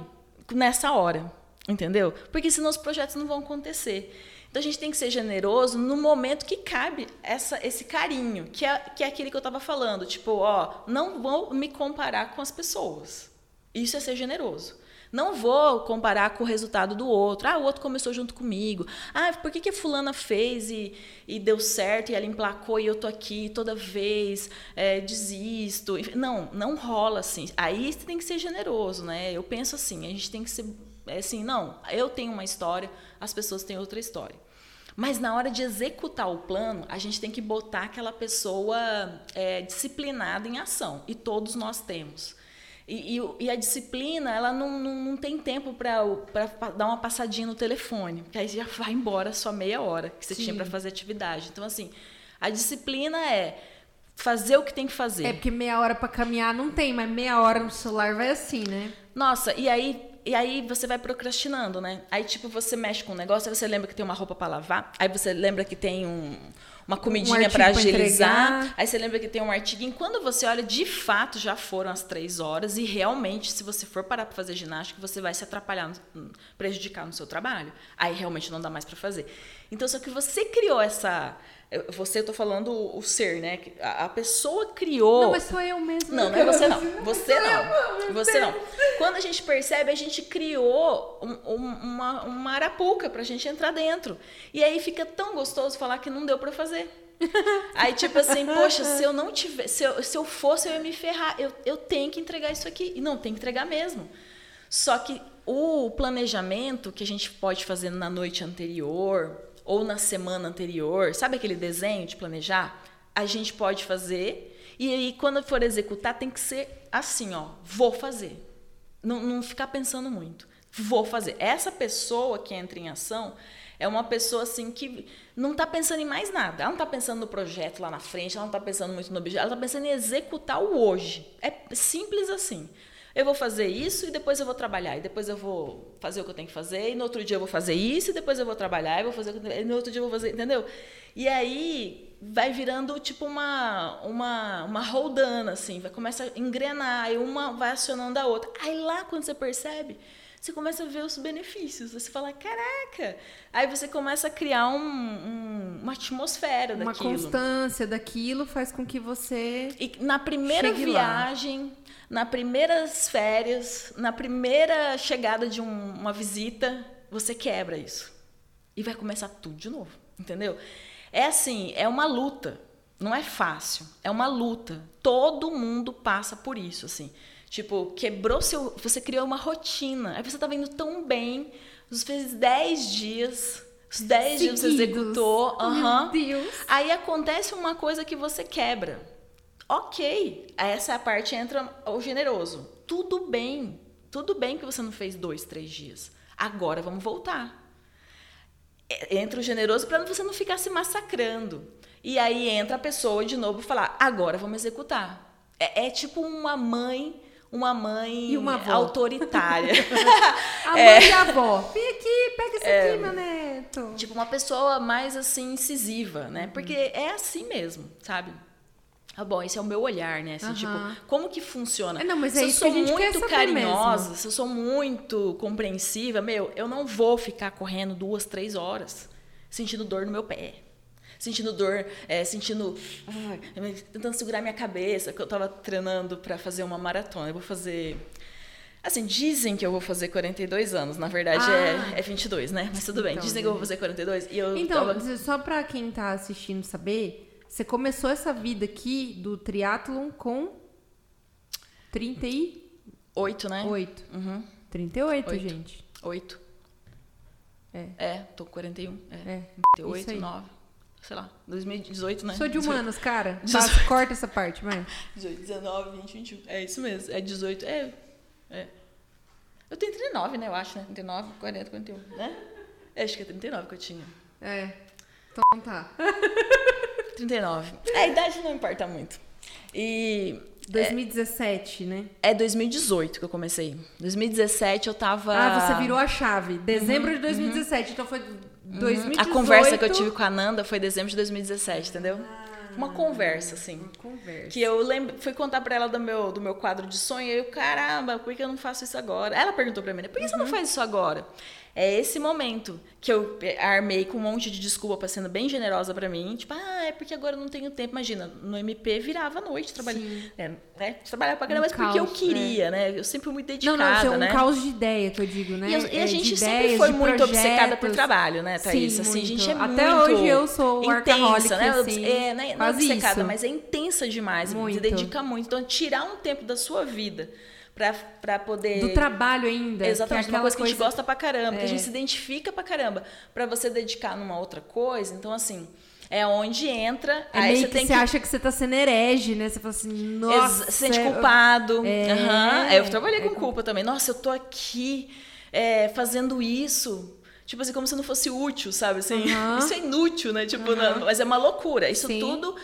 nessa hora, entendeu? Porque senão os projetos não vão acontecer. Então a gente tem que ser generoso no momento que cabe essa, esse carinho, que é, que é aquele que eu estava falando. Tipo, ó, não vou me comparar com as pessoas. Isso é ser generoso. Não vou comparar com o resultado do outro. Ah, o outro começou junto comigo. Ah, por que, que a fulana fez e, e deu certo e ela emplacou e eu tô aqui toda vez, é, desisto. Não, não rola assim. Aí você tem que ser generoso, né? Eu penso assim, a gente tem que ser é assim, não, eu tenho uma história, as pessoas têm outra história. Mas na hora de executar o plano, a gente tem que botar aquela pessoa é, disciplinada em ação. E todos nós temos. E, e, e, a disciplina, ela não, não, não tem tempo para dar uma passadinha no telefone, porque aí já vai embora só meia hora que você Sim. tinha para fazer atividade. Então, assim, a disciplina é fazer o que tem que fazer. É porque meia hora para caminhar não tem, mas meia hora no celular vai assim, né? Nossa, e aí e aí você vai procrastinando, né? Aí, tipo, você mexe com um negócio, aí você lembra que tem uma roupa para lavar, aí você lembra que tem um, uma comidinha um para agilizar, aí você lembra que tem um artigo. E quando você olha, de fato, já foram as três horas, e realmente, se você for parar para fazer ginástica, você vai se atrapalhar, prejudicar no seu trabalho. Aí realmente não dá mais para fazer. Então, só que você criou essa você, eu tô falando o ser, né? A, a, pessoa criou. Não, mas sou eu mesmo. Não, não é você não. *laughs* Você não. Você não. Quando a gente percebe, a gente criou um, um, uma, uma arapuca pra gente entrar dentro. E aí fica tão gostoso falar que não deu para fazer. *laughs* Aí, tipo assim, poxa, se eu não tiver, se eu, se eu fosse, eu ia me ferrar. Eu, eu tenho que entregar isso aqui. E não, tem que entregar mesmo. Só que o planejamento que a gente pode fazer na noite anterior, ou na semana anterior, sabe aquele desenho de planejar? A gente pode fazer e aí quando for executar tem que ser assim, ó, vou fazer. Não, não ficar pensando muito. Vou fazer. Essa pessoa que entra em ação é uma pessoa assim que não está pensando em mais nada. Ela não está pensando no projeto lá na frente, ela não está pensando muito no objeto, ela está pensando em executar o hoje. É simples assim. Eu vou fazer isso e depois eu vou trabalhar. E depois eu vou fazer o que eu tenho que fazer. E no outro dia eu vou fazer isso e depois eu vou trabalhar. E vou fazer e no outro dia eu vou fazer, entendeu? E aí vai virando tipo uma uma uma roldana assim, vai começa a engrenar e uma vai acionando a outra. Aí lá quando você percebe, você começa a ver os benefícios. Você fala, caraca! Aí você começa a criar um, um, uma atmosfera uma daquilo. Uma constância daquilo faz com que você. E na primeira viagem, lá na primeiras férias, na primeira chegada de um, uma visita, você quebra isso. E vai começar tudo de novo, entendeu? É assim, é uma luta. Não é fácil, é uma luta. Todo mundo passa por isso, assim. Tipo, quebrou seu. Você criou uma rotina. Aí você tá vendo tão bem. Você fez 10 dias. Os 10 dias você executou. Uhum. Meu Deus. Aí acontece uma coisa que você quebra. Ok, essa parte entra o generoso. Tudo bem, tudo bem que você não fez dois, três dias. Agora vamos voltar. Entra o generoso para você não ficar se massacrando. E aí entra a pessoa de novo falar: agora vamos executar. É, é tipo uma mãe uma mãe uma autoritária. *laughs* a *laughs* mãe é, e a avó. Vem aqui, pega isso é, aqui, meu neto. Tipo, uma pessoa mais assim, incisiva, né? Porque é assim mesmo, sabe? Ah, bom, esse é o meu olhar, né? Assim, uhum. Tipo, como que funciona? É, não, mas é se eu sou muito carinhosa, mesmo. se eu sou muito compreensiva, meu, eu não vou ficar correndo duas, três horas sentindo dor no meu pé. Sentindo dor, é, sentindo. Ai, tentando segurar minha cabeça, que eu tava treinando para fazer uma maratona. Eu vou fazer. Assim, dizem que eu vou fazer 42 anos. Na verdade, ah. é, é 22, né? Mas tudo bem. Então, dizem que eu vou fazer 42. E eu então, tava... só pra quem tá assistindo saber, você começou essa vida aqui do triatlon com 38, né? 8. Uhum. 38, 8. gente. 8. É. É, tô com 41. É. é. 38, 9. Sei lá, 2018, né? Sou de humanos, cara. *laughs* Tá, corta essa parte, mãe. 18, 19, 20, 21. É isso mesmo. É 18. É. é. Eu tenho 39, né? Eu acho, né? 39, 40, 41. Né? É, acho que é 39 que eu tinha. É. Então tá. *laughs* 39. É, a idade não importa muito. E 2017, é, né? É 2018 que eu comecei. 2017 eu tava. Ah, você virou a chave. Dezembro uhum, de 2017. Uhum. Então foi 2018. A conversa que eu tive com a Nanda foi dezembro de 2017, entendeu? Ah, uma conversa, assim. Uma conversa. Que eu lembro, fui contar pra ela do meu, do meu quadro de sonho, e eu, caramba, por que eu não faço isso agora? Ela perguntou pra mim, por que você não Uhum. faz isso agora? É esse momento que eu armei com um monte de desculpa pra sendo bem generosa pra mim. Tipo, ah, é porque agora eu não tenho tempo. Imagina, no MP virava à noite trabalhando. É, né? Trabalhava pra caramba, Um mas porque eu caos, queria, né? Eu sempre fui muito Não, dedicada, não, isso é um né? caos de ideia que eu digo, né? E, a- e É, a de gente sempre ideias, foi muito obcecada por projetos. trabalho, né, Thaís? Sim, assim, a muito. gente é Até muito hoje eu sou intensa, né? assim, é, né? Não é obcecada, isso. mas é intensa demais, Muito. se dedica muito. Então, tirar um tempo da sua vida pra, pra poder... Do trabalho ainda. Exatamente, que é uma coisa que a gente gosta pra caramba, que É. a gente se identifica pra caramba, pra você dedicar numa outra coisa. Então, assim, é onde entra. É aí você que tem você que. acha que você tá sendo herege, né? Você fala assim, nossa. se sente é- culpado. É. Aham. É, Eu trabalhei É com culpa também. Nossa, eu tô aqui é, fazendo isso. Tipo assim, como se não fosse útil, sabe? Assim, Aham. *laughs* Isso é inútil, né? Tipo, Aham. não, mas é uma loucura. Isso Sim. tudo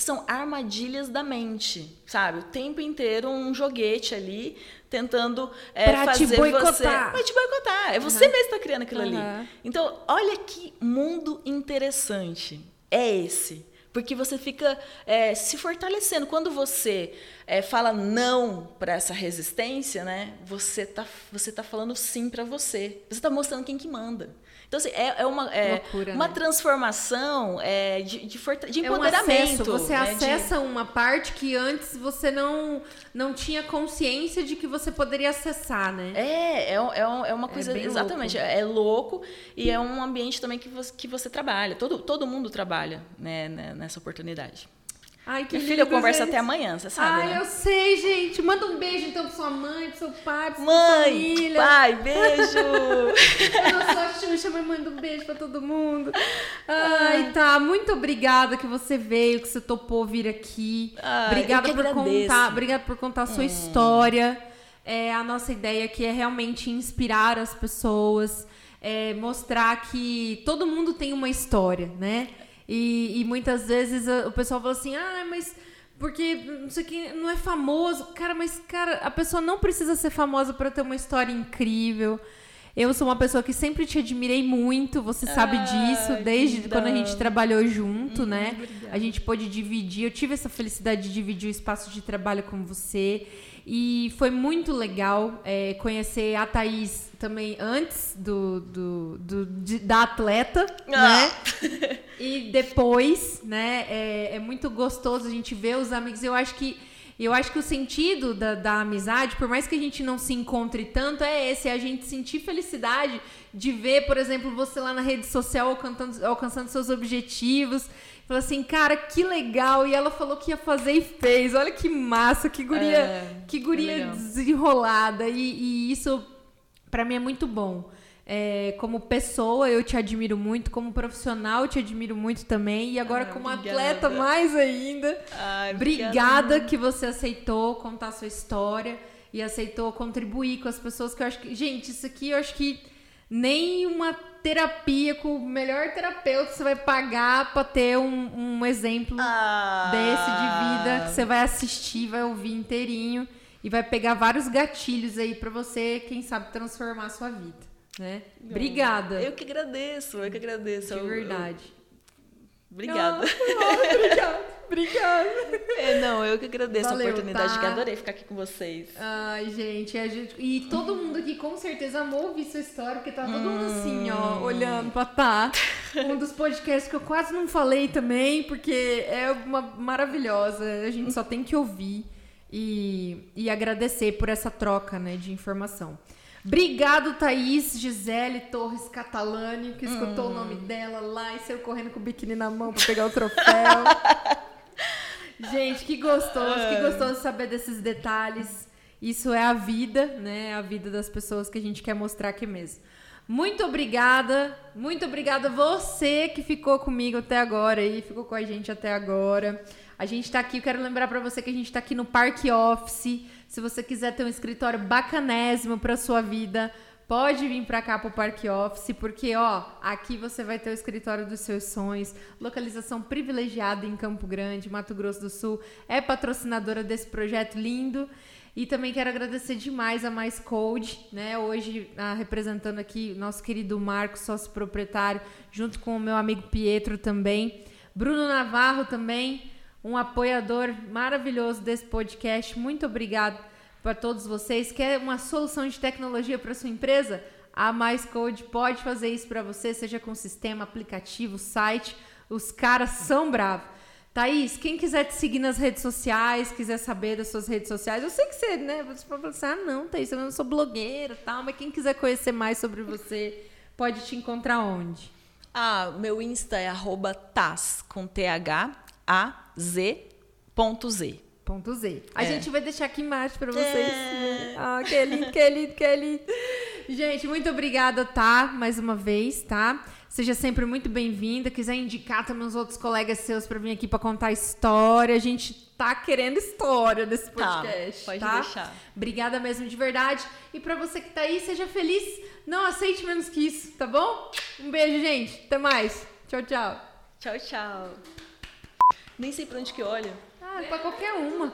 são armadilhas da mente, sabe? O tempo inteiro um joguete ali tentando é, Pra te fazer boicotar. você. Pra te boicotar. É você mesmo que tá criando aquilo Aham. ali. Então, olha que mundo interessante é esse. Porque você fica é, se fortalecendo. Quando você é, fala não para essa resistência, né? Você tá, você tá falando sim para você. Você tá mostrando quem que manda. Então, assim, é, é uma, é Loucura, uma né? transformação é, de, de, forta- de É um empoderamento. acesso, você né? De- acessa uma parte que antes você não, não tinha consciência de que você poderia acessar, né? É, é, um- é, um- é uma coisa. bem exatamente. É, é louco e é um ambiente também que você, que você trabalha. Todo, todo mundo trabalha né, né, nessa oportunidade. Ai, que Minha filha, eu converso gente. até amanhã, você sabe, Ai, né? eu sei, gente. Manda um beijo então pra sua mãe, pro seu pai, pra sua Mãe, família. pai, beijo! *laughs* Eu sou a Xuxa, mas manda um beijo pra todo mundo. Ai, tá. Muito obrigada que você veio, que você topou vir aqui. Ah, obrigada por agradeço. contar, obrigada por contar a sua história. É, a nossa ideia aqui é realmente inspirar as pessoas, é, mostrar que todo mundo tem uma história, né? E, e muitas vezes o pessoal fala assim, ah, mas porque não sei que não é famoso. Cara, mas cara, a pessoa não precisa ser famosa para ter uma história incrível. Eu sou uma pessoa que sempre te admirei muito, você sabe Ai, disso, desde que quando a gente trabalhou junto, né? obrigada. A gente pôde dividir, eu tive essa felicidade de dividir o espaço de trabalho com você. E foi muito legal é, conhecer a Thaís também antes do, do, do- de- da atleta, Ah. né? *laughs* E depois, né? É, é muito gostoso a gente ver os amigos. Eu acho que eu acho que o sentido da, da amizade, por mais que a gente não se encontre tanto, é esse, é a gente sentir felicidade de ver, por exemplo, você lá na rede social alcançando, alcançando seus objetivos. Falou assim, cara, que legal. E ela falou que ia fazer e fez. Olha que massa, que guria, É, que é guria legal. desenrolada. E, e isso, pra mim, é muito bom. É, como pessoa, eu te admiro muito. Como profissional, eu te admiro muito também. E agora, Ah, como obrigada. atleta, mais ainda. Ai, Obrigada que você aceitou contar a sua história e aceitou contribuir com as pessoas que eu acho que. Gente, isso aqui eu acho que nem uma terapia com o melhor terapeuta você vai pagar pra ter um, um exemplo Ah. desse de vida que você vai assistir, vai ouvir inteirinho e vai pegar vários gatilhos aí pra você, quem sabe, transformar a sua vida, né? Obrigada. Eu que agradeço, eu que agradeço. de Eu- eu- verdade. Obrigada. Ah, obrigada. *laughs* Obrigada. É, não, eu que agradeço Valeu, a oportunidade, tá? que adorei ficar aqui com vocês. Ai, gente, a gente. E todo mundo aqui com certeza amou ouvir sua história, porque tá todo mundo assim, ó, olhando pra tá. Um dos podcasts que eu quase não falei também, porque é uma maravilhosa. A gente só tem que ouvir e, e agradecer por essa troca, né, de informação. Obrigado, Thaís Gisele Torres Catalani, que escutou o nome dela lá e saiu correndo com o biquíni na mão pra pegar o troféu. *laughs* Gente, que gostoso, que gostoso saber desses detalhes. Isso é a vida, né? A vida das pessoas que a gente quer mostrar aqui mesmo. Muito obrigada, muito obrigada você que ficou comigo até agora e ficou com a gente até agora. A gente tá aqui, eu quero lembrar pra você que a gente tá aqui no Parque Office. Se você quiser ter um escritório bacanésimo pra sua vida, pode vir pra cá pro Parque Office, porque ó, aqui você vai ter o escritório dos seus sonhos, localização privilegiada em Campo Grande, Mato Grosso do Sul, é patrocinadora desse projeto lindo. E também quero agradecer demais a Mais Code, né? Hoje ah, representando aqui o nosso querido Marcos, sócio proprietário, junto com o meu amigo Pietro também. Bruno Navarro também, um apoiador maravilhoso desse podcast. Muito obrigado para todos vocês. Quer uma solução de tecnologia para sua empresa? A Mais Code pode fazer isso para você, seja com sistema, aplicativo, site. Os caras são bravos. Thaís, quem quiser te seguir nas redes sociais, quiser saber das suas redes sociais, eu sei que você, né? Você pode falar assim, ah, não, Thaís, eu não sou blogueira tal, mas quem quiser conhecer mais sobre você, pode te encontrar onde? Ah, meu Insta é arroba tas, com T-H-A-Z ponto Z. Ponto Z. A é. gente vai deixar aqui embaixo para vocês. É. Ah, que lindo, que lindo, que lindo. Gente, muito obrigada, tá? Mais uma vez, tá? Seja sempre muito bem-vinda. Quiser indicar também os outros colegas seus para vir aqui para contar história. A gente tá querendo história desse tá, podcast. Tá, pode tá? deixar. Obrigada mesmo de verdade. E para você que tá aí, seja feliz. Não aceite menos que isso, tá bom? Um beijo, gente. Até mais. Tchau, tchau. Tchau, tchau. Nem sei pra onde que olha. Ah, pra qualquer uma.